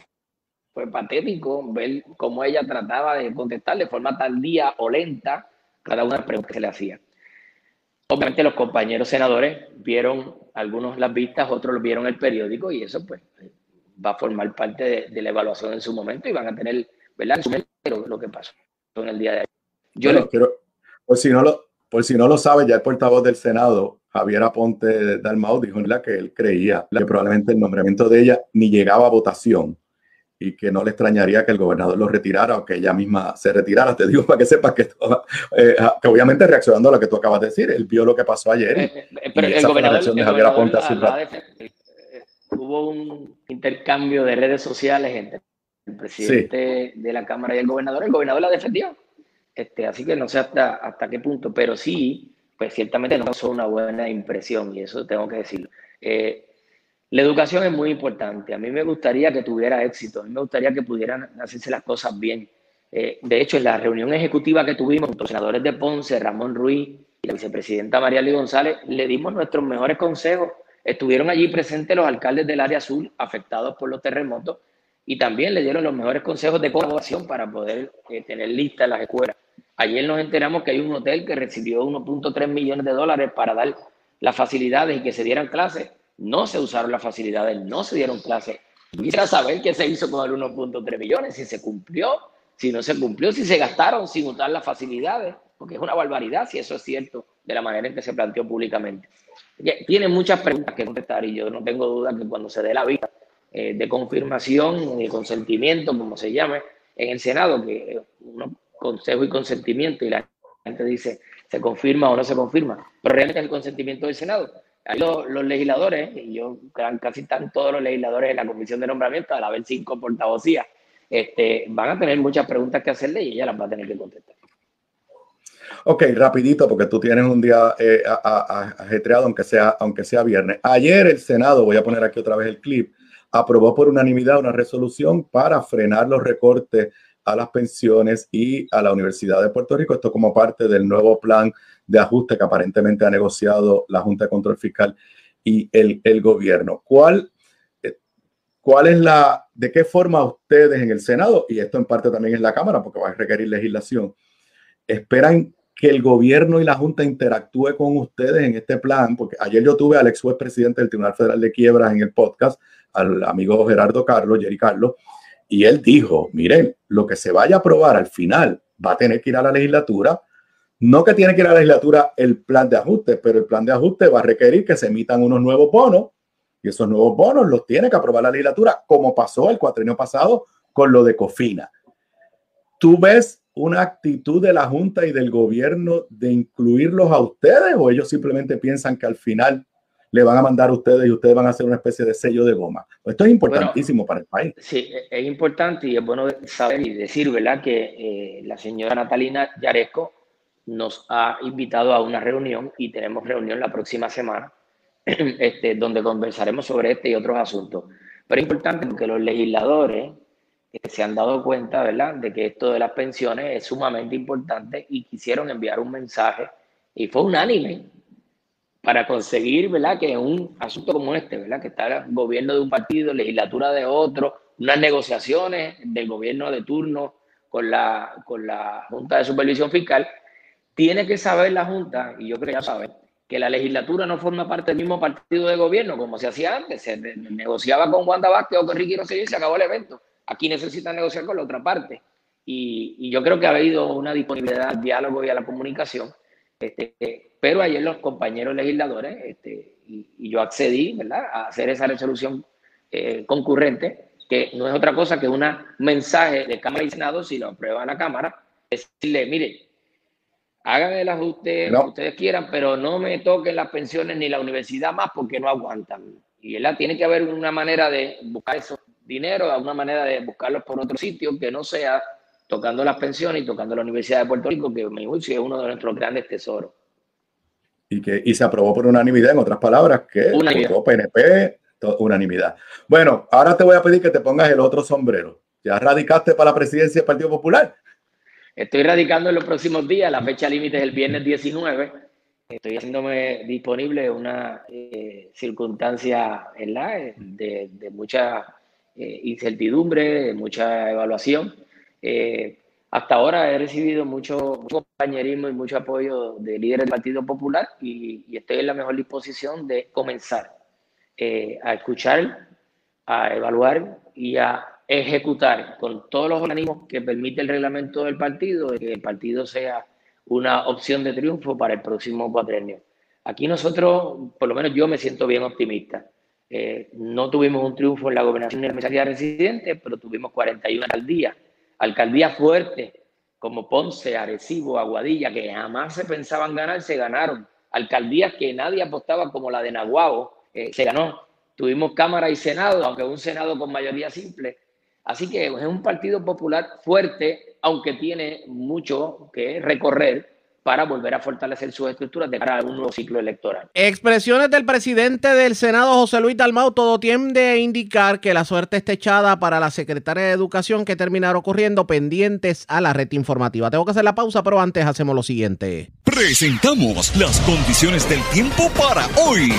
fue patético ver cómo ella trataba de contestar de forma tardía o lenta cada una de las preguntas que se le hacía. Obviamente los compañeros senadores vieron algunos las vistas, otros vieron el periódico y eso pues va a formar parte de, de la evaluación en su momento y van a tener, ¿verdad? En su mente lo, lo que pasó en el día de ayer. Yo bueno, quiero, por si no lo, por si no lo sabe, ya el portavoz del Senado, Javier Aponte Dalmau, dijo ¿verdad? que él creía que probablemente el nombramiento de ella ni llegaba a votación y que no le extrañaría que el gobernador lo retirara o que ella misma se retirara. Te digo para que sepas que, eh, que obviamente reaccionando a lo que tú acabas de decir, él vio lo que pasó ayer. Eh, eh, pero el gobernador, el gobernador hubo un intercambio de redes sociales entre el presidente de la Cámara y el gobernador. El gobernador la defendió. Este, así que no sé hasta, hasta qué punto, pero sí, pues ciertamente no causó una buena impresión y eso tengo que decirlo. Eh, la educación es muy importante. A mí me gustaría que tuviera éxito. A mí me gustaría que pudieran hacerse las cosas bien. Eh, de hecho, en la reunión ejecutiva que tuvimos con los senadores de Ponce, Ramón Ruiz y la vicepresidenta María Luis González, le dimos nuestros mejores consejos. Estuvieron allí presentes los alcaldes del área azul afectados por los terremotos y también le dieron los mejores consejos de colaboración para poder eh, tener listas las escuelas. Ayer nos enteramos que hay un hotel que recibió 1.3 millones de dólares para dar las facilidades y que se dieran clases. No se usaron las facilidades, no se dieron clases. Quisiera saber qué se hizo con el 1.3 millones, si se cumplió, si no se cumplió, si se gastaron sin usar las facilidades, porque es una barbaridad si eso es cierto de la manera en que se planteó públicamente. Tiene muchas preguntas que contestar y yo no tengo duda que cuando se dé la vista eh, de confirmación, de consentimiento, como se llame, en el Senado, que uno consejo y consentimiento y la gente dice se confirma o no se confirma, pero realmente es el consentimiento del Senado. Ahí los, legisladores, y yo casi están todos los legisladores en la comisión de nombramiento, la haber cinco portavocías, este, van a tener muchas preguntas que hacerle y ella las va a tener que contestar. Ok, rapidito, porque tú tienes un día eh, ajetreado, aunque sea, aunque sea viernes. Ayer el Senado, voy a poner aquí otra vez el clip, aprobó por unanimidad una resolución para frenar los recortes a las pensiones y a la Universidad de Puerto Rico. Esto como parte del nuevo plan de ajuste que aparentemente ha negociado la Junta de Control Fiscal y el, el gobierno. ¿Cuál, eh, ¿Cuál es la, de qué forma ustedes en el Senado, y esto en parte también en la Cámara, porque va a requerir legislación, esperan que el gobierno y la Junta interactúe con ustedes en este plan? Porque ayer yo tuve al ex juez presidente del Tribunal Federal de Quiebras en el podcast, al amigo Gerardo Carlos, Jerry Carlos, y él dijo, miren, lo que se vaya a aprobar al final va a tener que ir a la legislatura. No que tiene que ir a la legislatura el plan de ajuste, pero el plan de ajuste va a requerir que se emitan unos nuevos bonos y esos nuevos bonos los tiene que aprobar la legislatura, como pasó el cuatrienio pasado con lo de Cofina. ¿Tú ves una actitud de la Junta y del gobierno de incluirlos a ustedes o ellos simplemente piensan que al final le van a mandar a ustedes y ustedes van a hacer una especie de sello de goma. Esto es importantísimo para el país. Sí, es importante y es bueno saber y decir, ¿verdad?, que eh, la señora Natalina Yaresco nos ha invitado a una reunión y tenemos reunión la próxima semana, este, donde conversaremos sobre este y otros asuntos. Pero es importante porque los legisladores eh, se han dado cuenta, ¿verdad?, de que esto de las pensiones es sumamente importante y quisieron enviar un mensaje y fue unánime para conseguir, ¿verdad? Que un asunto como este, ¿verdad? Que está el gobierno de un partido, legislatura de otro, unas negociaciones del gobierno de turno con la, con la Junta de Supervisión Fiscal, tiene que saber la Junta, y yo creo que ya saben, que la legislatura no forma parte del mismo partido de gobierno como se hacía antes, se negociaba con Wanda Vázquez o con Ricky Rosselló y se acabó el evento. Aquí necesita negociar con la otra parte. Y, y yo creo que ha habido una disponibilidad al diálogo y a la comunicación este, pero ayer los compañeros legisladores, este, y, yo accedí ¿verdad? a hacer esa resolución eh, concurrente, que no es otra cosa que un mensaje de Cámara y Senado, si lo aprueba la Cámara, decirle, mire, hagan el ajuste que ustedes quieran, pero no me toquen las pensiones ni la universidad más porque no aguantan. Y ¿verdad? tiene que haber una manera de buscar esos dinero, una manera de buscarlos por otro sitio que no sea tocando las pensiones y tocando la Universidad de Puerto Rico, que me es uno de nuestros grandes tesoros. Y que y se aprobó por unanimidad, en otras palabras, que votó PNP, unanimidad. Bueno, ahora te voy a pedir que te pongas el otro sombrero. ¿Ya radicaste para la presidencia del Partido Popular? Estoy radicando en los próximos días, la fecha límite es el viernes 19. Estoy haciéndome disponible una eh, circunstancia de, de mucha eh, incertidumbre, de mucha evaluación eh, hasta ahora he recibido mucho, compañerismo y mucho apoyo de líderes del Partido Popular y, estoy en la mejor disposición de comenzar eh, a escuchar, a evaluar y a ejecutar con todos los organismos que permite el reglamento del partido, de que el partido sea una opción de triunfo para el próximo cuatrenio. Aquí nosotros, por lo menos yo me siento bien optimista. Eh, no tuvimos un triunfo en la gobernación de la comisaría residente, pero tuvimos 41 alcaldías. Alcaldías fuertes como Ponce, Arecibo, Aguadilla, que jamás se pensaban ganar, se ganaron. Alcaldías que nadie apostaba como la de Nahuabo, eh, se ganó. Tuvimos Cámara y Senado, aunque un Senado con mayoría simple. Así que es un partido popular fuerte, aunque tiene mucho que recorrer para volver a fortalecer sus estructuras de cara a un nuevo ciclo electoral. Expresiones del presidente del Senado, José Luis Dalmau, todo tiende a indicar que la suerte está echada para la secretaria de Educación que terminará ocurriendo pendientes a la red informativa. Tengo que hacer la pausa, pero antes hacemos lo siguiente. Presentamos las condiciones del tiempo para hoy.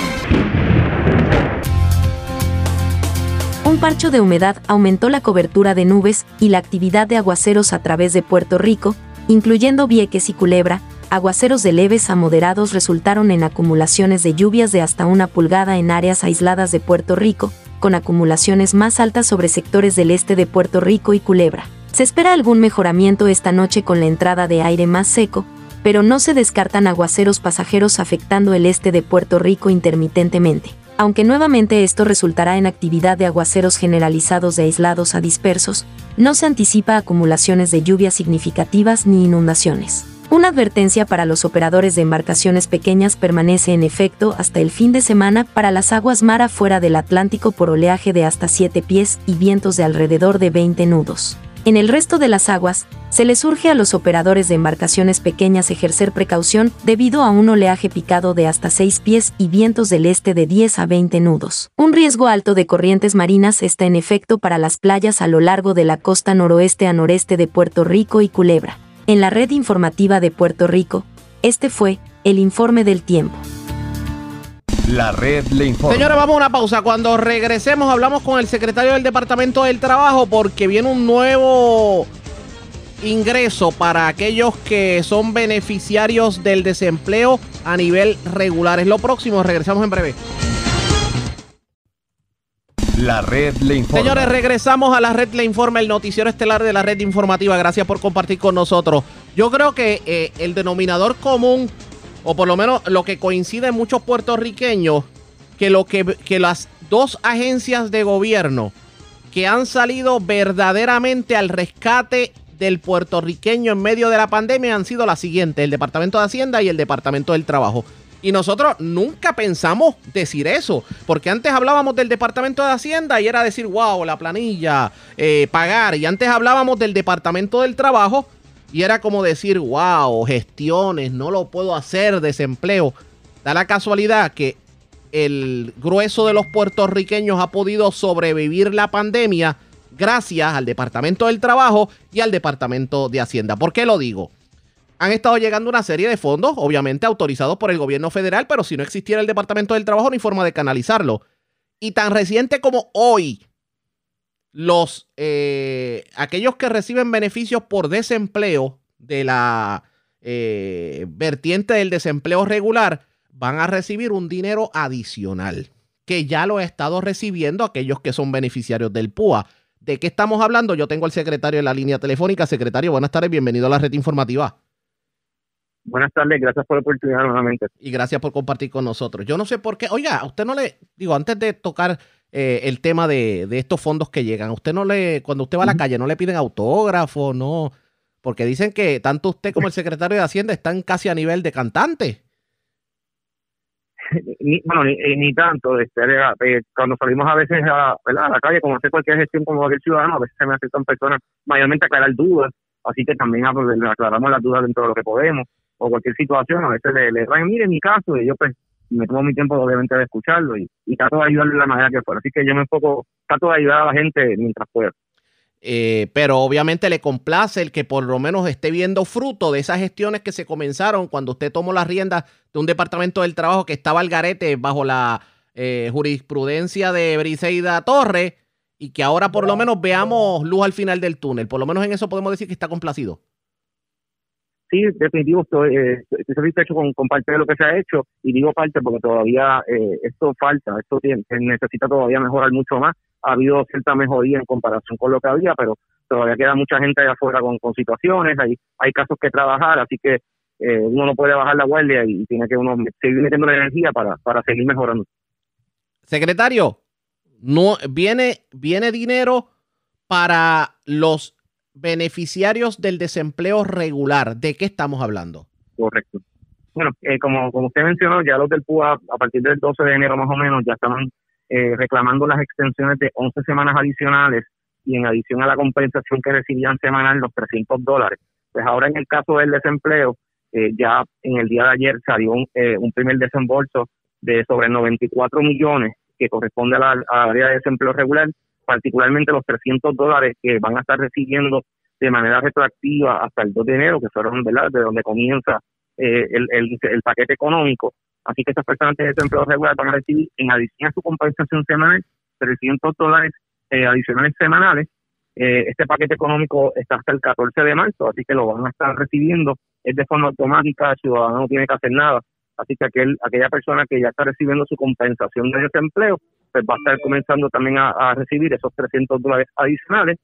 Un parcho de humedad aumentó la cobertura de nubes y la actividad de aguaceros a través de Puerto Rico, incluyendo Vieques y Culebra, aguaceros de leves a moderados resultaron en acumulaciones de lluvias de hasta una pulgada en áreas aisladas de Puerto Rico, con acumulaciones más altas sobre sectores del este de Puerto Rico y Culebra. Se espera algún mejoramiento esta noche con la entrada de aire más seco, pero no se descartan aguaceros pasajeros afectando el este de Puerto Rico intermitentemente. Aunque nuevamente esto resultará en actividad de aguaceros generalizados de aislados a dispersos, no se anticipa acumulaciones de lluvias significativas ni inundaciones. Una advertencia para los operadores de embarcaciones pequeñas permanece en efecto hasta el fin de semana para las aguas mar afuera del Atlántico por oleaje de hasta 7 pies y vientos de alrededor de 20 nudos. En el resto de las aguas, se les urge a los operadores de embarcaciones pequeñas ejercer precaución debido a un oleaje picado de hasta 6 pies y vientos del este de 10 a 20 nudos. Un riesgo alto de corrientes marinas está en efecto para las playas a lo largo de la costa noroeste a noreste de Puerto Rico y Culebra. En la red informativa de Puerto Rico, este fue el informe del tiempo. La red le informa. Señores, vamos a una pausa. Cuando regresemos hablamos con el secretario del Departamento del Trabajo porque viene un nuevo ingreso para aquellos que son beneficiarios del desempleo a nivel regular. Es lo próximo, regresamos en breve. La red le informa. Señores, regresamos a la red le informa, el noticiero estelar de la red informativa. Gracias por compartir con nosotros. Yo creo que eh, el denominador común, o por lo menos lo que coincide en muchos puertorriqueños, que lo que, que las dos agencias de gobierno que han salido verdaderamente al rescate del puertorriqueño en medio de la pandemia han sido las siguientes, el Departamento de Hacienda y el Departamento del Trabajo. Y nosotros nunca pensamos decir eso, porque antes hablábamos del Departamento de Hacienda y era decir, wow, la planilla, eh, pagar. Y antes hablábamos del Departamento del Trabajo y era como decir, wow, gestiones, no lo puedo hacer, desempleo. Da la casualidad que el grueso de los puertorriqueños ha podido sobrevivir la pandemia gracias al Departamento del Trabajo y al Departamento de Hacienda. ¿Por qué lo digo? Han estado llegando una serie de fondos, obviamente autorizados por el gobierno federal, pero si no existiera el Departamento del Trabajo, no hay forma de canalizarlo. Y tan reciente como hoy, los eh, aquellos que reciben beneficios por desempleo de la eh, vertiente del desempleo regular van a recibir un dinero adicional que ya lo he estado recibiendo aquellos que son beneficiarios del PUA. ¿De qué estamos hablando? Yo tengo al secretario en la línea telefónica. Secretario, buenas tardes, bienvenido a la red informativa. Buenas tardes, gracias por la oportunidad nuevamente. Y gracias por compartir con nosotros. Yo no sé por qué, oiga, a usted no le, digo, antes de tocar eh, el tema de, de, estos fondos que llegan, usted no le, cuando usted va a la calle, no le piden autógrafo, no, porque dicen que tanto usted como el secretario de Hacienda están casi a nivel de cantante. Ni, bueno, ni, eh, ni tanto, este, eh, cuando salimos a veces a, a, la calle, como hacer cualquier gestión como cualquier ciudadano, a veces se me acercan personas mayormente a aclarar dudas, así que también aclaramos las dudas dentro de lo que podemos o cualquier situación, a veces le, le traen, mire mi caso, y yo pues me tomo mi tiempo obviamente de escucharlo y, y trato de ayudarle de la manera que fuera. Así que yo me enfoco, trato de ayudar a la gente mientras pueda. Eh, pero obviamente le complace el que por lo menos esté viendo fruto de esas gestiones que se comenzaron cuando usted tomó las riendas de un departamento del trabajo que estaba al garete bajo la eh, jurisprudencia de Briseida Torre y que ahora por lo menos veamos luz al final del túnel. Por lo menos en eso podemos decir que está complacido sí, definitivo, estoy, eh, estoy satisfecho con, con, parte de lo que se ha hecho y digo parte porque todavía eh, esto falta, esto tiene, necesita todavía mejorar mucho más. Ha habido cierta mejoría en comparación con lo que había, pero todavía queda mucha gente allá afuera con, situaciones, hay, hay casos que trabajar, así que eh, uno no puede bajar la guardia y tiene que uno seguir metiendo la energía para, para seguir mejorando. Secretario, No, viene, viene dinero para los beneficiarios del desempleo regular. ¿De qué estamos hablando? Correcto. Bueno, eh, como, como usted mencionó, ya los del PUA a partir del 12 de enero más o menos ya estaban eh, reclamando las extensiones de 11 semanas adicionales y en adición a la compensación que recibían semanal los 300 dólares. Pues ahora en el caso del desempleo, eh, ya en el día de ayer salió un, eh, un primer desembolso de sobre 94 millones que corresponde a la, a la área de desempleo regular, particularmente los 300 dólares que van a estar recibiendo de manera retroactiva hasta el 2 de enero, que fueron ¿verdad? de donde comienza eh, el, el, el paquete económico. Así que estas personas de desempleo regular van a recibir, en adición a su compensación semanal, 300 dólares eh, adicionales semanales. Eh, este paquete económico está hasta el 14 de marzo, así que lo van a estar recibiendo. Es de forma automática, el ciudadano no tiene que hacer nada. Así que aquel, aquella persona que ya está recibiendo su compensación de desempleo, pues va a estar comenzando también a, recibir esos 300 dólares adicionales.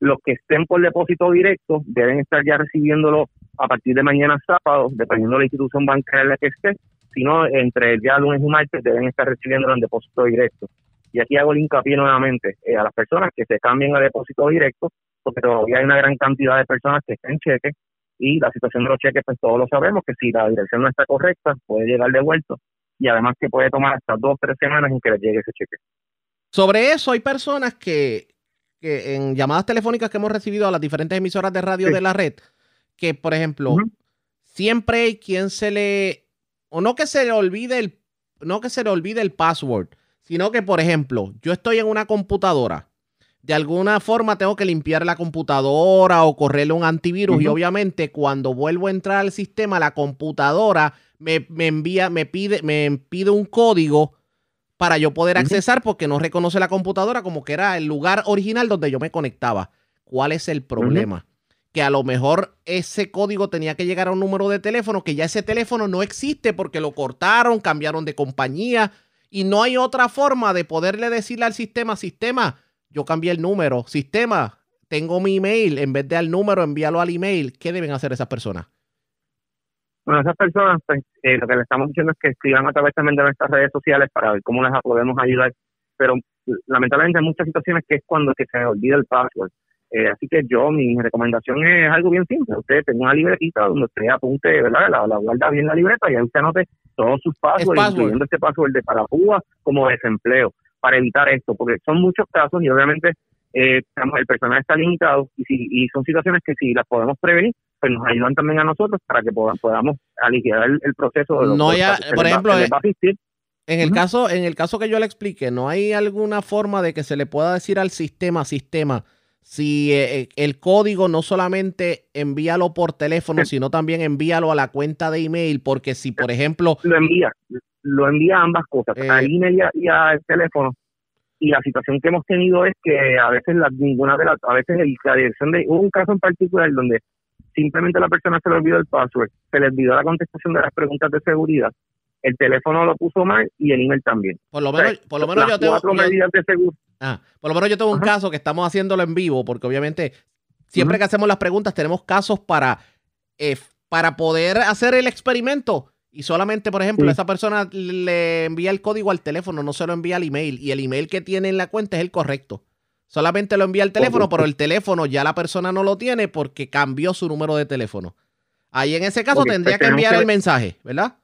Los que estén por depósito directo deben estar ya recibiéndolo a partir de mañana sábado, dependiendo de la institución bancaria en la que esté, sino entre el día lunes y martes deben estar recibiendo en depósito directo. Y aquí hago el hincapié nuevamente eh, a las personas que se cambien a depósito directo, porque todavía hay una gran cantidad de personas que están en cheque y la situación de los cheques, pues todos lo sabemos, que si la dirección no está correcta, puede llegar devuelto y además que puede tomar hasta dos o tres semanas en que les llegue ese cheque. Sobre eso hay personas que, que en llamadas telefónicas que hemos recibido a las diferentes emisoras de radio Sí. de la red, que por ejemplo, siempre hay quien se le, o no que se le olvide el, no que se le olvide el password, sino que por ejemplo, yo estoy en una computadora, de alguna forma tengo que limpiar la computadora o correrle un antivirus y obviamente cuando vuelvo a entrar al sistema, la computadora me, me envía, me pide, me pide un código para yo poder accesar porque no reconoce la computadora como que era el lugar original donde yo me conectaba. ¿Cuál es el problema? Que a lo mejor ese código tenía que llegar a un número de teléfono que ya ese teléfono no existe porque lo cortaron, cambiaron de compañía y no hay otra forma de poderle decirle al sistema, sistema, yo cambié el número, sistema, tengo mi email, en vez de al número, envíalo al email. ¿Qué deben hacer esas personas? Bueno, esas personas, pues, eh, lo que le estamos diciendo es que escriban a través también de nuestras redes sociales para ver cómo les podemos ayudar. Pero lamentablemente hay muchas situaciones que es cuando que se olvida el password. Eh, así que yo, mi recomendación es algo bien simple. Usted tenga una libretita donde usted apunte, ¿verdad? La, la guarda bien la libreta y ahí usted anote todos sus passwords, password. incluyendo este password de para Cuba como desempleo, para evitar esto, porque son muchos casos y obviamente eh, el personal está limitado y, si, y son situaciones que si las podemos prevenir, pues nos ayudan también a nosotros para que podamos, podamos aligerar el, el proceso de los No que por ejemplo, eh, va. En el, caso, en el caso que yo le explique, ¿no hay alguna forma de que se le pueda decir al sistema, sistema, si eh, eh, el código no solamente envíalo por teléfono, sino también envíalo a la cuenta de email? Porque si, por ejemplo... Lo envía, lo envía a ambas cosas, Eh, al email y al teléfono. Y la situación que hemos tenido es que a veces la, ninguna de las, a veces el- la dirección de, hubo un caso en particular donde simplemente la persona se le olvidó el password, se le olvidó la contestación de las preguntas de seguridad, el teléfono lo puso mal y el email también. Por lo O sea, menos, por lo menos yo tengo... cuatro yo- medidas de seguridad. Ah, por lo menos yo tengo un caso que estamos haciéndolo en vivo, porque obviamente siempre que hacemos las preguntas tenemos casos para, eh, para poder hacer el experimento. Y solamente, por ejemplo, Sí. esa persona le envía el código al teléfono, no se lo envía al email. Y el email que tiene en la cuenta es el correcto. Solamente lo envía al teléfono, pero el teléfono ya la persona no lo tiene porque cambió su número de teléfono. Ahí en ese caso Ok, tendría pues que enviar que- el mensaje, ¿verdad?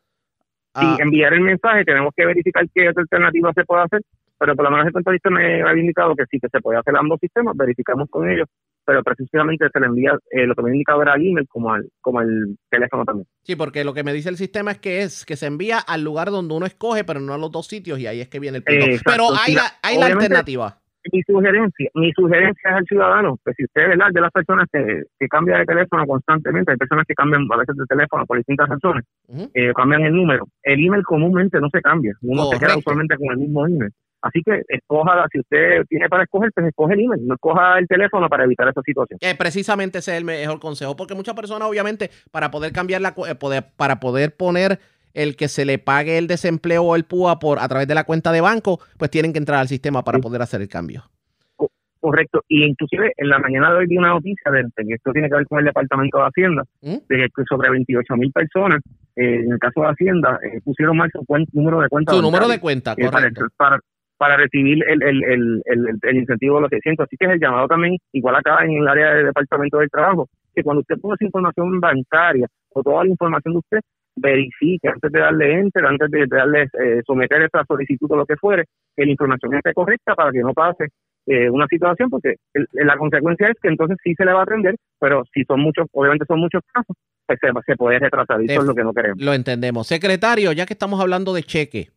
Sí, Ah. enviar el mensaje, tenemos que verificar qué otra alternativa se puede hacer, pero por lo menos el contadista me había indicado que sí, que se puede hacer ambos sistemas, verificamos con ellos, pero precisamente se le envía, eh, lo que me indicaba era el email como al, como el teléfono también. Sí, porque lo que me dice el sistema es que es que se envía al lugar donde uno escoge, pero no a los dos sitios, y ahí es que viene el punto. Eh, pero hay, la, hay la alternativa. Mi sugerencia, mi sugerencia es al ciudadano, que si usted, ¿verdad? De las personas que, que cambia de teléfono constantemente, hay personas que cambian a veces de teléfono por distintas razones, eh, cambian el número. El email comúnmente no se cambia, uno se queda usualmente con el mismo email. Así que escoja, si usted tiene para escoger, pues escoge el email, no escoja el teléfono para evitar esa situación. Eh, precisamente ese es el mejor consejo, porque muchas personas, obviamente, para poder cambiar la eh, poder, para poder poner el que se le pague el desempleo o el PUA por a través de la cuenta de banco, pues tienen que entrar al sistema para poder hacer el cambio. Correcto. Y inclusive en la mañana de hoy vi una noticia de, que esto tiene que ver con el Departamento de Hacienda, de que sobre 28 mil personas, eh, en el caso de Hacienda, eh, pusieron mal su cuen- número de cuenta. Su número de cuenta, Eh, para, correcto. para- para recibir el, el, el, el, el incentivo de los 600. Así que es el llamado también, igual acá en el área del Departamento del Trabajo, que cuando usted ponga esa información bancaria o toda la información de usted, verifique antes de darle enter, antes de darle eh, someter esta solicitud o lo que fuere, que la información esté correcta para que no pase eh, una situación, porque el- la consecuencia es que entonces sí se le va a atender, pero si son muchos, obviamente son muchos casos, pues se, se puede retrasar y eso es lo que no queremos. Lo entendemos. Secretario, ya que estamos hablando de cheque,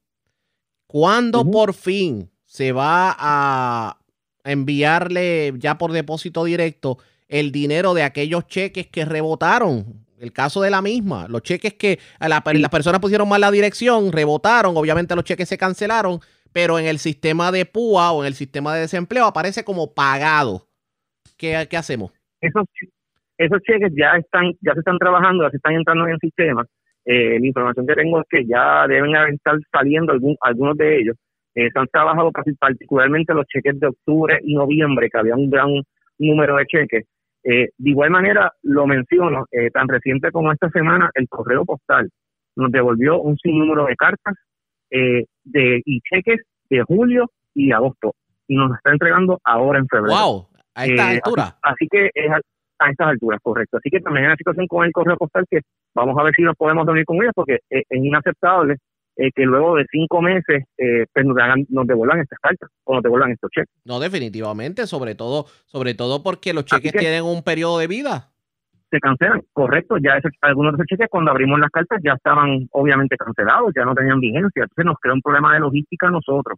¿cuándo por fin se va a enviarle ya por depósito directo el dinero de aquellos cheques que rebotaron? El caso de la misma, los cheques que las personas pusieron mal la dirección, rebotaron, obviamente los cheques se cancelaron, pero en el sistema de PUA o en el sistema de desempleo aparece como pagado. ¿Qué, qué hacemos? esos esos cheques ya están ya se están trabajando, ya se están entrando en el sistema. Eh, la información que tengo es que ya deben estar saliendo algún, algunos de ellos. Eh, se han trabajado casi particularmente los cheques de octubre y noviembre, que había un gran número de cheques. Eh, de igual manera, lo menciono, eh, tan reciente como esta semana, el correo postal nos devolvió un sinnúmero de cartas eh, de, y cheques de julio y agosto y nos está entregando ahora en febrero. ¡Wow! A esta Eh, altura. Así, así que es a, a estas alturas, correcto. Así que también hay una situación con el correo postal que vamos a ver si nos podemos reunir con ellos porque es inaceptable eh, que luego de cinco meses eh, pues nos, hagan- nos devuelvan estas cartas o nos devuelvan estos cheques. No, definitivamente, sobre todo, sobre todo porque los cheques que- tienen un periodo de vida. se cancelan, correcto, ya algunos de esos cheques cuando abrimos las cartas ya estaban obviamente cancelados, ya no tenían vigencia, entonces nos crea un problema de logística a nosotros,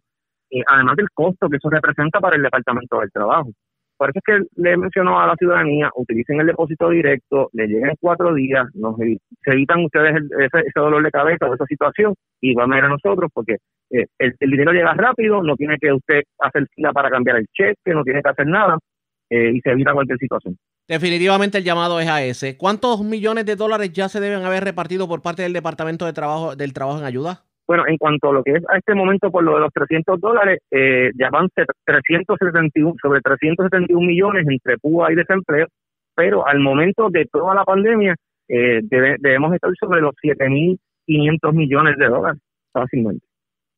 Eh, además del costo que eso representa para el Departamento del Trabajo. Por eso es que le mencionó a la ciudadanía, utilicen el depósito directo, le lleguen en cuatro días, nos se evitan ustedes ese, dolor de cabeza o esa situación, y igual manera nosotros, porque eh, el, el dinero llega rápido, no tiene que usted hacer fila para cambiar el cheque, no tiene que hacer nada, eh, y se evita cualquier situación. Definitivamente el llamado es a ese. ¿Cuántos millones de dólares ya se deben haber repartido por parte del Departamento de Trabajo del Trabajo en Ayuda? Bueno, en cuanto a lo que es a este momento por lo de los 300 dólares, eh, ya van se- 371, sobre 371 millones entre PUA y desempleo, pero al momento de toda la pandemia eh, debe- debemos estar sobre los 7.500 millones de dólares fácilmente.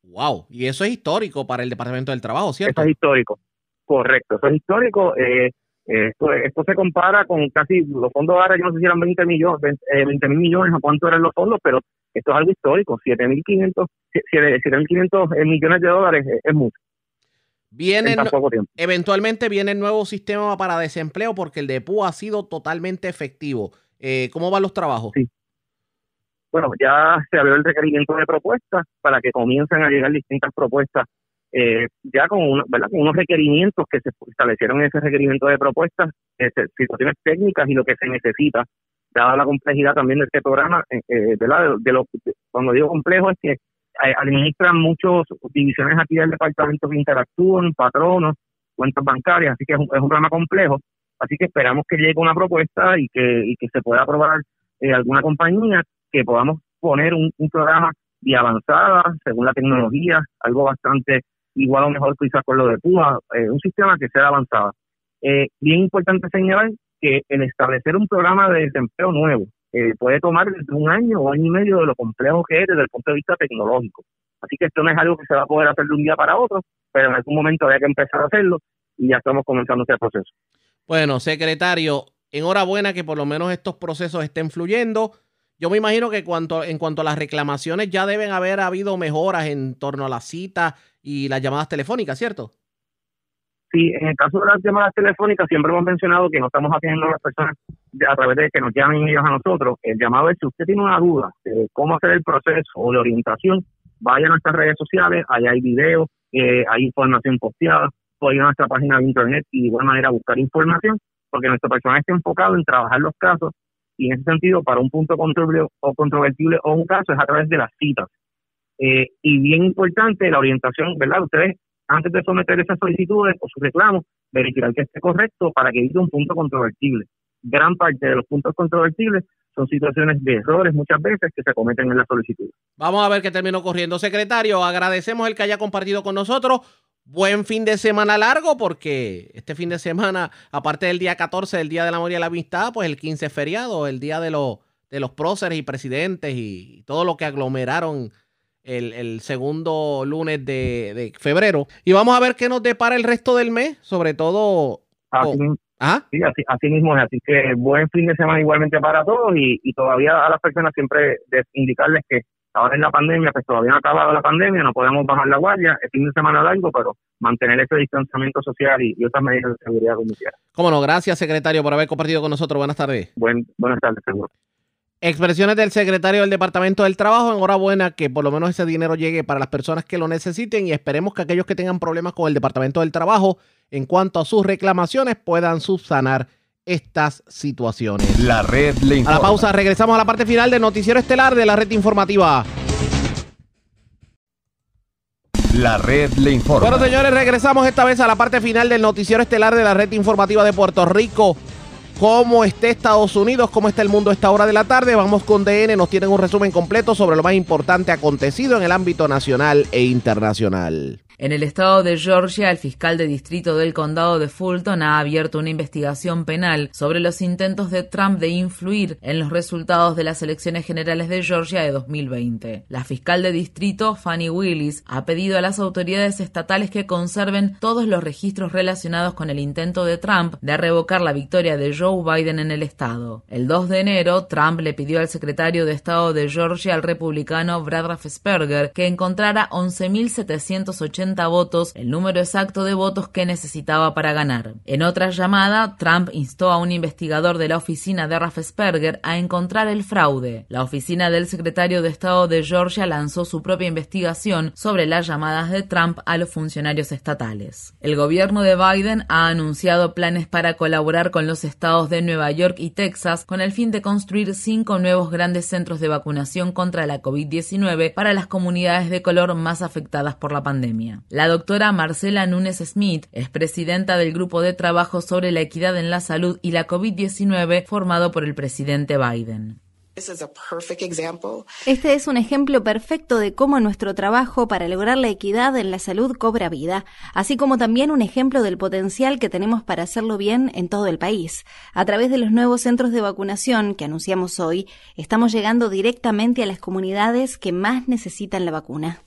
Wow, y eso es histórico para el Departamento del Trabajo, ¿cierto? Eso es histórico, correcto, eso es histórico. eh, eh, esto, esto se compara con casi los fondos ahora, yo no sé si eran 20 millones, 20 mil millones o cuánto eran los fondos, pero esto es algo histórico, 7.500 siete- 7.500 eh, millones de dólares es, es mucho. Viene en tan no- poco tiempo. eventualmente viene el nuevo sistema para desempleo porque el de PUA ha sido totalmente efectivo. Eh, ¿Cómo van los trabajos? bueno, ya se abrió el requerimiento de propuestas para que comiencen a llegar distintas propuestas, eh, ya con, una- ¿verdad? con unos requerimientos que se establecieron en ese requerimiento de propuestas, eh, se- situaciones técnicas y lo que se necesita, dada la complejidad también de este programa, eh, eh, ¿verdad? De, lo, de- cuando digo complejo es que eh, administran muchas divisiones aquí del departamento que interactúan, patronos, cuentas bancarias, así que es un, es un programa complejo, así que esperamos que llegue una propuesta y que, y que se pueda aprobar eh, alguna compañía que podamos poner un, programa de avanzada según la tecnología, algo bastante igual o mejor quizás con lo de PUA, eh, un sistema que sea avanzado. Eh, bien importante señalar que el establecer un programa de desempleo nuevo eh, puede tomar desde un año o año y medio de lo complejo que es desde el punto de vista tecnológico. Así que esto no es algo que se va a poder hacer de un día para otro, pero en algún momento había que empezar a hacerlo y ya estamos comenzando este proceso. Bueno, secretario, enhorabuena que por lo menos estos procesos estén fluyendo. Yo me imagino que cuanto, en cuanto a las reclamaciones ya deben haber habido mejoras en torno a las citas y las llamadas telefónicas, ¿cierto? Sí, en el caso de las llamadas telefónicas siempre hemos mencionado que no estamos haciendo a las personas a través de que nos llamen ellos a nosotros. El llamado es si usted tiene una duda de cómo hacer el proceso o de orientación, vaya a nuestras redes sociales, allá hay videos, eh, hay información posteada, puede ir a nuestra página de internet y de igual manera buscar información, porque nuestro personal está enfocado en trabajar los casos y en ese sentido para un punto controvertible o controvertible o un caso es a través de las citas. Eh, y bien importante la orientación, ¿verdad? Ustedes antes de someter esas solicitudes o sus reclamos, verificar que esté correcto para que evite un punto controvertible. Gran parte de los puntos controvertibles son situaciones de errores muchas veces que se cometen en la solicitud. Vamos a ver qué terminó corriendo. Secretario, agradecemos el que haya compartido con nosotros. Buen fin de semana largo porque este fin de semana, aparte del día 14, del Día de la Memoria y la Amistad, pues el 15 es feriado, el día de los, de los próceres y presidentes y todo lo que aglomeraron el, el segundo lunes de, de febrero. Y vamos a ver qué nos depara el resto del mes, sobre todo... Así, ¿Ah? sí, así, así mismo es. Así que buen fin de semana igualmente para todos y, y todavía a las personas siempre de indicarles que ahora en la pandemia, pues todavía no ha acabado la pandemia, no podemos bajar la guardia, es fin de semana largo, pero mantener ese distanciamiento social y, y otras medidas de seguridad como quiera. Cómo no, gracias secretario por haber compartido con nosotros. Buenas tardes. Buen, buenas tardes, seguro. Expresiones del secretario del Departamento del Trabajo. Enhorabuena que por lo menos ese dinero llegue para las personas que lo necesiten y esperemos que aquellos que tengan problemas con el Departamento del Trabajo en cuanto a sus reclamaciones puedan subsanar estas situaciones. La red le A la pausa, regresamos a la parte final del noticiero estelar de la red informativa. La red le informa. Bueno, señores, regresamos esta vez a la parte final del noticiero estelar de la red informativa de Puerto Rico. ¿Cómo está Estados Unidos? ¿Cómo está el mundo a esta hora de la tarde? Vamos con DN, nos tienen un resumen completo sobre lo más importante acontecido en el ámbito nacional e internacional. En el estado de Georgia, el fiscal de distrito del condado de Fulton ha abierto una investigación penal sobre los intentos de Trump de influir en los resultados de las elecciones generales de Georgia de 2020. La fiscal de distrito, Fanny Willis, ha pedido a las autoridades estatales que conserven todos los registros relacionados con el intento de Trump de revocar la victoria de Joe Biden en el estado. El 2 de enero, Trump le pidió al secretario de Estado de Georgia, el republicano Brad Raffensperger, que encontrara 11.780 votos, el número exacto de votos que necesitaba para ganar. En otra llamada, Trump instó a un investigador de la oficina de Raffensperger a encontrar el fraude. La oficina del secretario de Estado de Georgia lanzó su propia investigación sobre las llamadas de Trump a los funcionarios estatales. El gobierno de Biden ha anunciado planes para colaborar con los estados de Nueva York y Texas con el fin de construir cinco nuevos grandes centros de vacunación contra la COVID-19 para las comunidades de color más afectadas por la pandemia. La doctora Marcela Núñez Smith es presidenta del Grupo de Trabajo sobre la Equidad en la Salud y la COVID-19 formado por el presidente Biden. Este es un ejemplo perfecto de cómo nuestro trabajo para lograr la equidad en la salud cobra vida, así como también un ejemplo del potencial que tenemos para hacerlo bien en todo el país. A través de los nuevos centros de vacunación que anunciamos hoy, estamos llegando directamente a las comunidades que más necesitan la vacuna.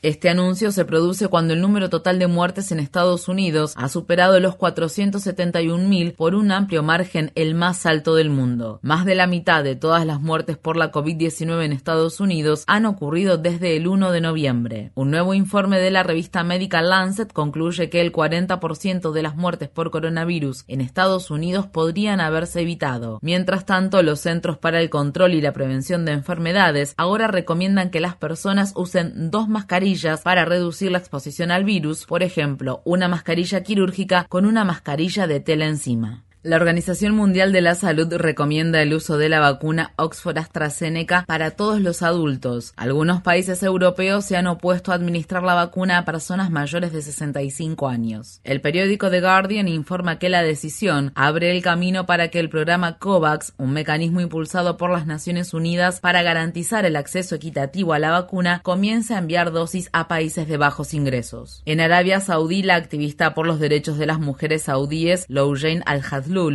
Este anuncio se produce cuando el número total de muertes en Estados Unidos ha superado los 471.000 por un amplio margen, el más alto del mundo. Más de la mitad de todas las muertes por la COVID-19 en Estados Unidos han ocurrido desde el 1 de noviembre. Un nuevo informe de la revista Medical Lancet concluye que el 40% de las muertes por coronavirus en Estados Unidos podrían haberse evitado. Mientras tanto, los Centros para el Control y la Prevención de Enfermedades ahora recomiendan que las personas usen dos mascarillas para reducir la exposición al virus, por ejemplo, una mascarilla quirúrgica con una mascarilla de tela encima. La Organización Mundial de la Salud recomienda el uso de la vacuna Oxford AstraZeneca para todos los adultos. Algunos países europeos se han opuesto a administrar la vacuna a personas mayores de 65 años. El periódico The Guardian informa que la decisión abre el camino para que el programa COVAX, un mecanismo impulsado por las Naciones Unidas para garantizar el acceso equitativo a la vacuna, comience a enviar dosis a países de bajos ingresos. En Arabia Saudí, la activista por los derechos de las mujeres saudíes, Loujain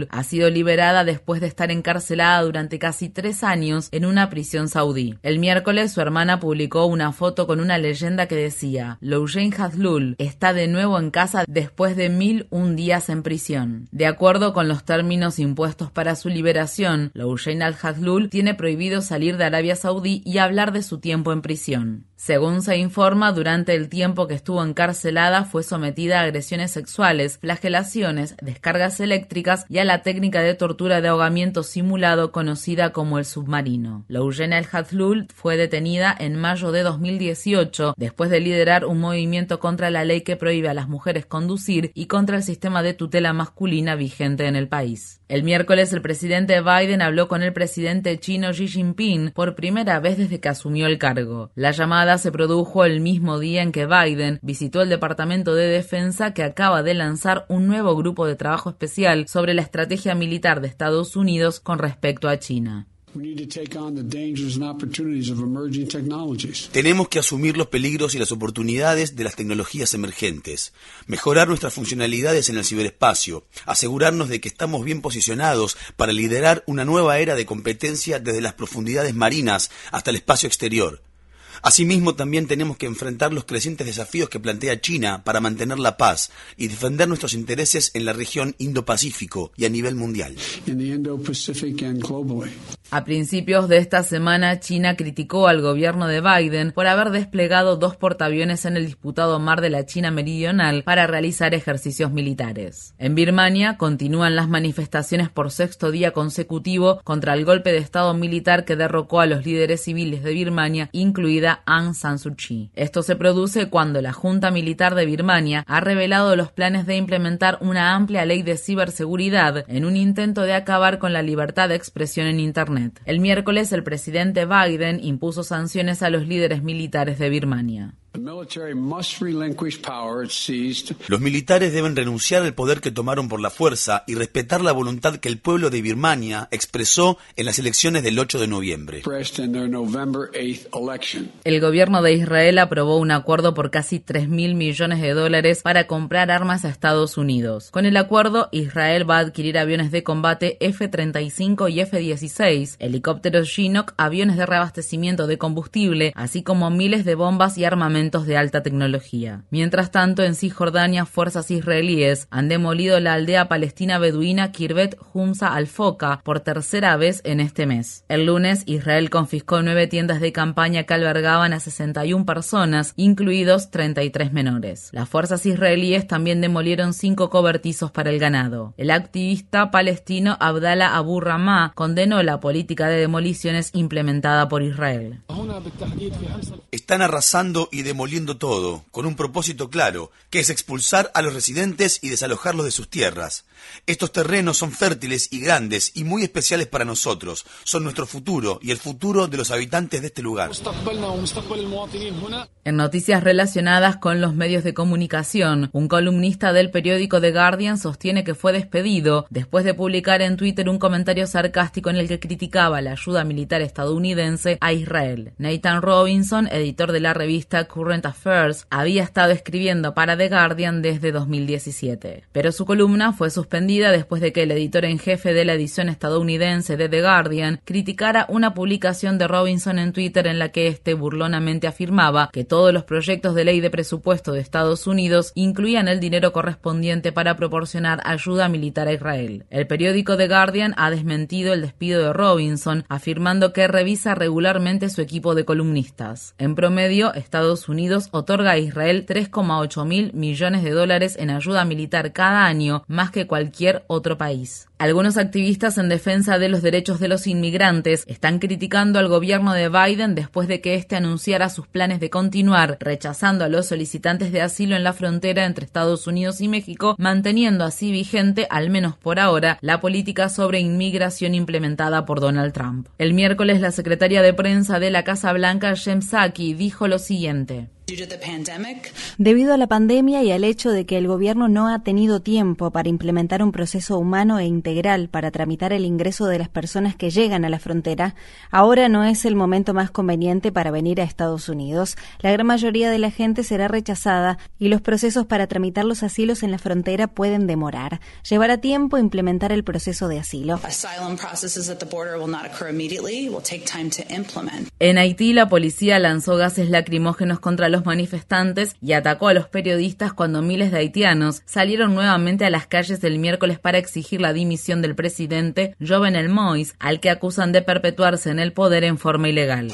ha sido liberada después de estar encarcelada durante casi tres años en una prisión saudí. El miércoles su hermana publicó una foto con una leyenda que decía Loujain Hadlul está de nuevo en casa después de mil un días en prisión. De acuerdo con los términos impuestos para su liberación, Loujain al-Hadlul tiene prohibido salir de Arabia Saudí y hablar de su tiempo en prisión. Según se informa, durante el tiempo que estuvo encarcelada fue sometida a agresiones sexuales, flagelaciones, descargas eléctricas y a la técnica de tortura de ahogamiento simulado conocida como el submarino. Eugenia El Hadlul fue detenida en mayo de 2018 después de liderar un movimiento contra la ley que prohíbe a las mujeres conducir y contra el sistema de tutela masculina vigente en el país. El miércoles el presidente Biden habló con el presidente chino Xi Jinping por primera vez desde que asumió el cargo. La llamada se produjo el mismo día en que Biden visitó el Departamento de Defensa que acaba de lanzar un nuevo grupo de trabajo especial sobre la estrategia militar de Estados Unidos con respecto a China. Tenemos que asumir los peligros y las oportunidades de las tecnologías emergentes, mejorar nuestras funcionalidades en el ciberespacio, asegurarnos de que estamos bien posicionados para liderar una nueva era de competencia desde las profundidades marinas hasta el espacio exterior. Asimismo, también tenemos que enfrentar los crecientes desafíos que plantea China para mantener la paz y defender nuestros intereses en la región Indo-Pacífico y a nivel mundial. A principios de esta semana, China criticó al gobierno de Biden por haber desplegado dos portaaviones en el disputado mar de la China Meridional para realizar ejercicios militares. En Birmania continúan las manifestaciones por sexto día consecutivo contra el golpe de Estado militar que derrocó a los líderes civiles de Birmania, incluida Aung San Suu Kyi. Esto se produce cuando la Junta Militar de Birmania ha revelado los planes de implementar una amplia ley de ciberseguridad en un intento de acabar con la libertad de expresión en Internet. El miércoles el presidente Biden impuso sanciones a los líderes militares de Birmania. Los militares deben renunciar al poder que tomaron por la fuerza y respetar la voluntad que el pueblo de Birmania expresó en las elecciones del 8 de noviembre. El gobierno de Israel aprobó un acuerdo por casi 3 mil millones de dólares para comprar armas a Estados Unidos. Con el acuerdo, Israel va a adquirir aviones de combate F-35 y F-16, helicópteros Chinook, aviones de reabastecimiento de combustible, así como miles de bombas y de alta tecnología. Mientras tanto, en Cisjordania, fuerzas israelíes han demolido la aldea palestina beduina Kirbet Humza al-Foka por tercera vez en este mes. El lunes, Israel confiscó nueve tiendas de campaña que albergaban a 61 personas, incluidos 33 menores. Las fuerzas israelíes también demolieron cinco cobertizos para el ganado. El activista palestino Abdallah Abu Ramah condenó la política de demoliciones implementada por Israel. Están arrasando y demoliendo todo, con un propósito claro, que es expulsar a los residentes y desalojarlos de sus tierras. Estos terrenos son fértiles y grandes y muy especiales para nosotros. Son nuestro futuro y el futuro de los habitantes de este lugar. En noticias relacionadas con los medios de comunicación, un columnista del periódico The Guardian sostiene que fue despedido después de publicar en Twitter un comentario sarcástico en el que criticaba la ayuda militar estadounidense a Israel. Nathan Robinson, editor de la revista Current Affairs, había estado escribiendo para The Guardian desde 2017, pero su columna fue suspendida después de que el editor en jefe de la edición estadounidense de The Guardian criticara una publicación de Robinson en Twitter en la que éste burlonamente afirmaba que todos los proyectos de ley de presupuesto de Estados Unidos incluían el dinero correspondiente para proporcionar ayuda militar a Israel. El periódico The Guardian ha desmentido el despido de Robinson, afirmando que revisa regularmente su equipo de columnistas. En promedio, Estados Unidos otorga a Israel 3,8 mil millones de dólares en ayuda militar cada año, más que cualquier otro país. Algunos activistas en defensa de los derechos de los inmigrantes están criticando al gobierno de Biden después de que éste anunciara sus planes de continuar rechazando a los solicitantes de asilo en la frontera entre Estados Unidos y México, manteniendo así vigente, al menos por ahora, la política sobre inmigración implementada por Donald Trump. El miércoles, la secretaria de prensa de la Casa Blanca, Jem Psaki, dijo lo siguiente. Debido a la pandemia y al hecho de que el gobierno no ha tenido tiempo para implementar un proceso humano e integral para tramitar el ingreso de las personas que llegan a la frontera, ahora no es el momento más conveniente para venir a Estados Unidos. La gran mayoría de la gente será rechazada y los procesos para tramitar los asilos en la frontera pueden demorar. Llevará tiempo implementar el proceso de asilo. En Haití, la policía lanzó gases lacrimógenos contra los manifestantes y atacó a los periodistas cuando miles de haitianos salieron nuevamente a las calles el miércoles para exigir la dimisión del presidente Jovenel Moïse, al que acusan de perpetuarse en el poder en forma ilegal.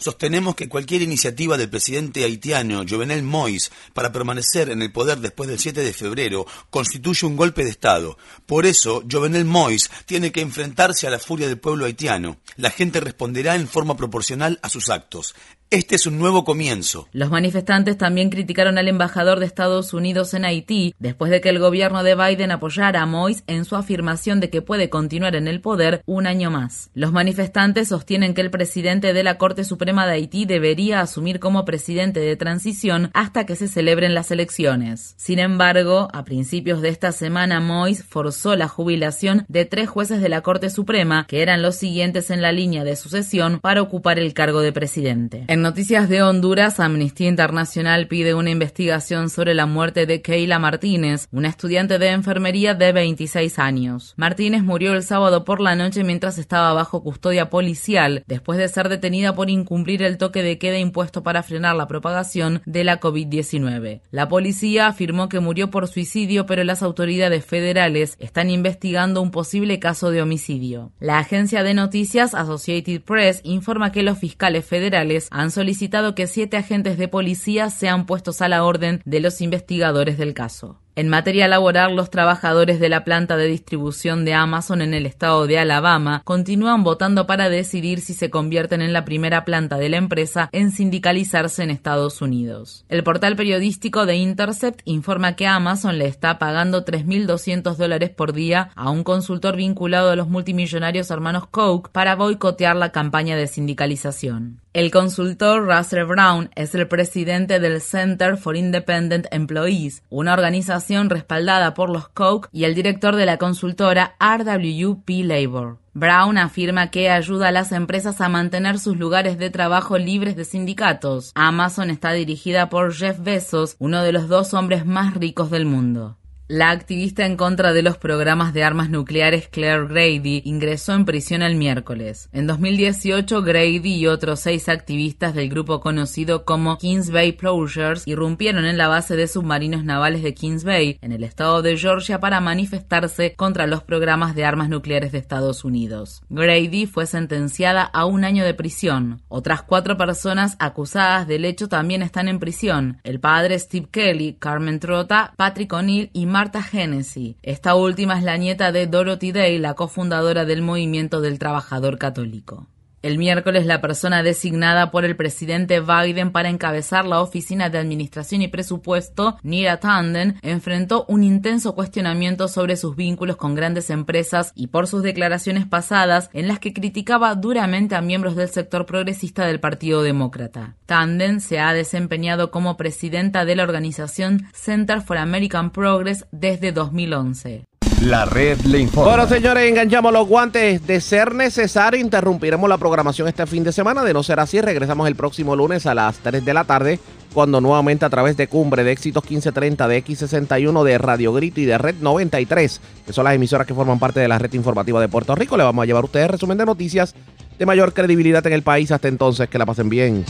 Sostenemos que cualquier iniciativa del presidente haitiano Jovenel Moïse para permanecer en el poder después del 7 de febrero constituye un golpe de Estado. Por eso, Jovenel Moïse tiene que enfrentarse a la furia del pueblo haitiano. La gente responderá en forma proporcional a sus actos. Este es un nuevo comienzo. Los manifestantes también criticaron al embajador de Estados Unidos en Haití después de que el gobierno de Biden apoyara a Moïse en su afirmación de que puede continuar en el poder un año más. Los manifestantes sostienen que el presidente de la Corte Suprema de Haití debería asumir como presidente de transición hasta que se celebren las elecciones. Sin embargo, a principios de esta semana, Moïse forzó la jubilación de tres jueces de la Corte Suprema, que eran los siguientes en la línea de sucesión para ocupar el cargo de presidente. En noticias de Honduras, Amnistía Internacional pide una investigación sobre la muerte de Keila Martínez, una estudiante de enfermería de 26 años. Martínez murió el sábado por la noche mientras estaba bajo custodia policial, después de ser detenida por incumplir el toque de queda impuesto para frenar la propagación de la COVID-19. La policía afirmó que murió por suicidio, pero las autoridades federales están investigando un posible caso de homicidio. La agencia de noticias Associated Press informa que los fiscales federales han solicitado que siete agentes de policía sean puestos a la orden de los investigadores del caso. En materia laboral, los trabajadores de la planta de distribución de Amazon en el estado de Alabama continúan votando para decidir si se convierten en la primera planta de la empresa en sindicalizarse en Estados Unidos. El portal periodístico de Intercept informa que Amazon le está pagando 3.200 dólares por día a un consultor vinculado a los multimillonarios hermanos Koch para boicotear la campaña de sindicalización. El consultor Russell Brown es el presidente del Center for Independent Employees, una organización respaldada por los Koch y el director de la consultora RWP Labor. Brown afirma que ayuda a las empresas a mantener sus lugares de trabajo libres de sindicatos. Amazon está dirigida por Jeff Bezos, uno de los dos hombres más ricos del mundo. La activista en contra de los programas de armas nucleares Claire Grady ingresó en prisión el miércoles. En 2018, Grady y otros seis activistas del grupo conocido como Kings Bay Plowshares irrumpieron en la base de submarinos navales de Kings Bay, en el estado de Georgia, para manifestarse contra los programas de armas nucleares de Estados Unidos. Grady fue sentenciada a un año de prisión. Otras cuatro personas acusadas del hecho también están en prisión. El padre Steve Kelly, Carmen Trota, Patrick O'Neill y Marta Hennessy. Esta última es la nieta de Dorothy Day, la cofundadora del Movimiento del Trabajador Católico. El miércoles, la persona designada por el presidente Biden para encabezar la Oficina de Administración y Presupuesto, Nira Tanden, enfrentó un intenso cuestionamiento sobre sus vínculos con grandes empresas y por sus declaraciones pasadas en las que criticaba duramente a miembros del sector progresista del Partido Demócrata. Tanden se ha desempeñado como presidenta de la organización Center for American Progress desde 2011. La red le informa. Bueno, señores, enganchamos los guantes. De ser necesario, interrumpiremos la programación este fin de semana. De no ser así, regresamos el próximo lunes a las 3 de la tarde, cuando nuevamente a través de Cumbre de Éxitos 1530, de X61, de Radio Grito y de Red 93, que son las emisoras que forman parte de la red informativa de Puerto Rico, le vamos a llevar a ustedes resumen de noticias de mayor credibilidad en el país. Hasta entonces, que la pasen bien.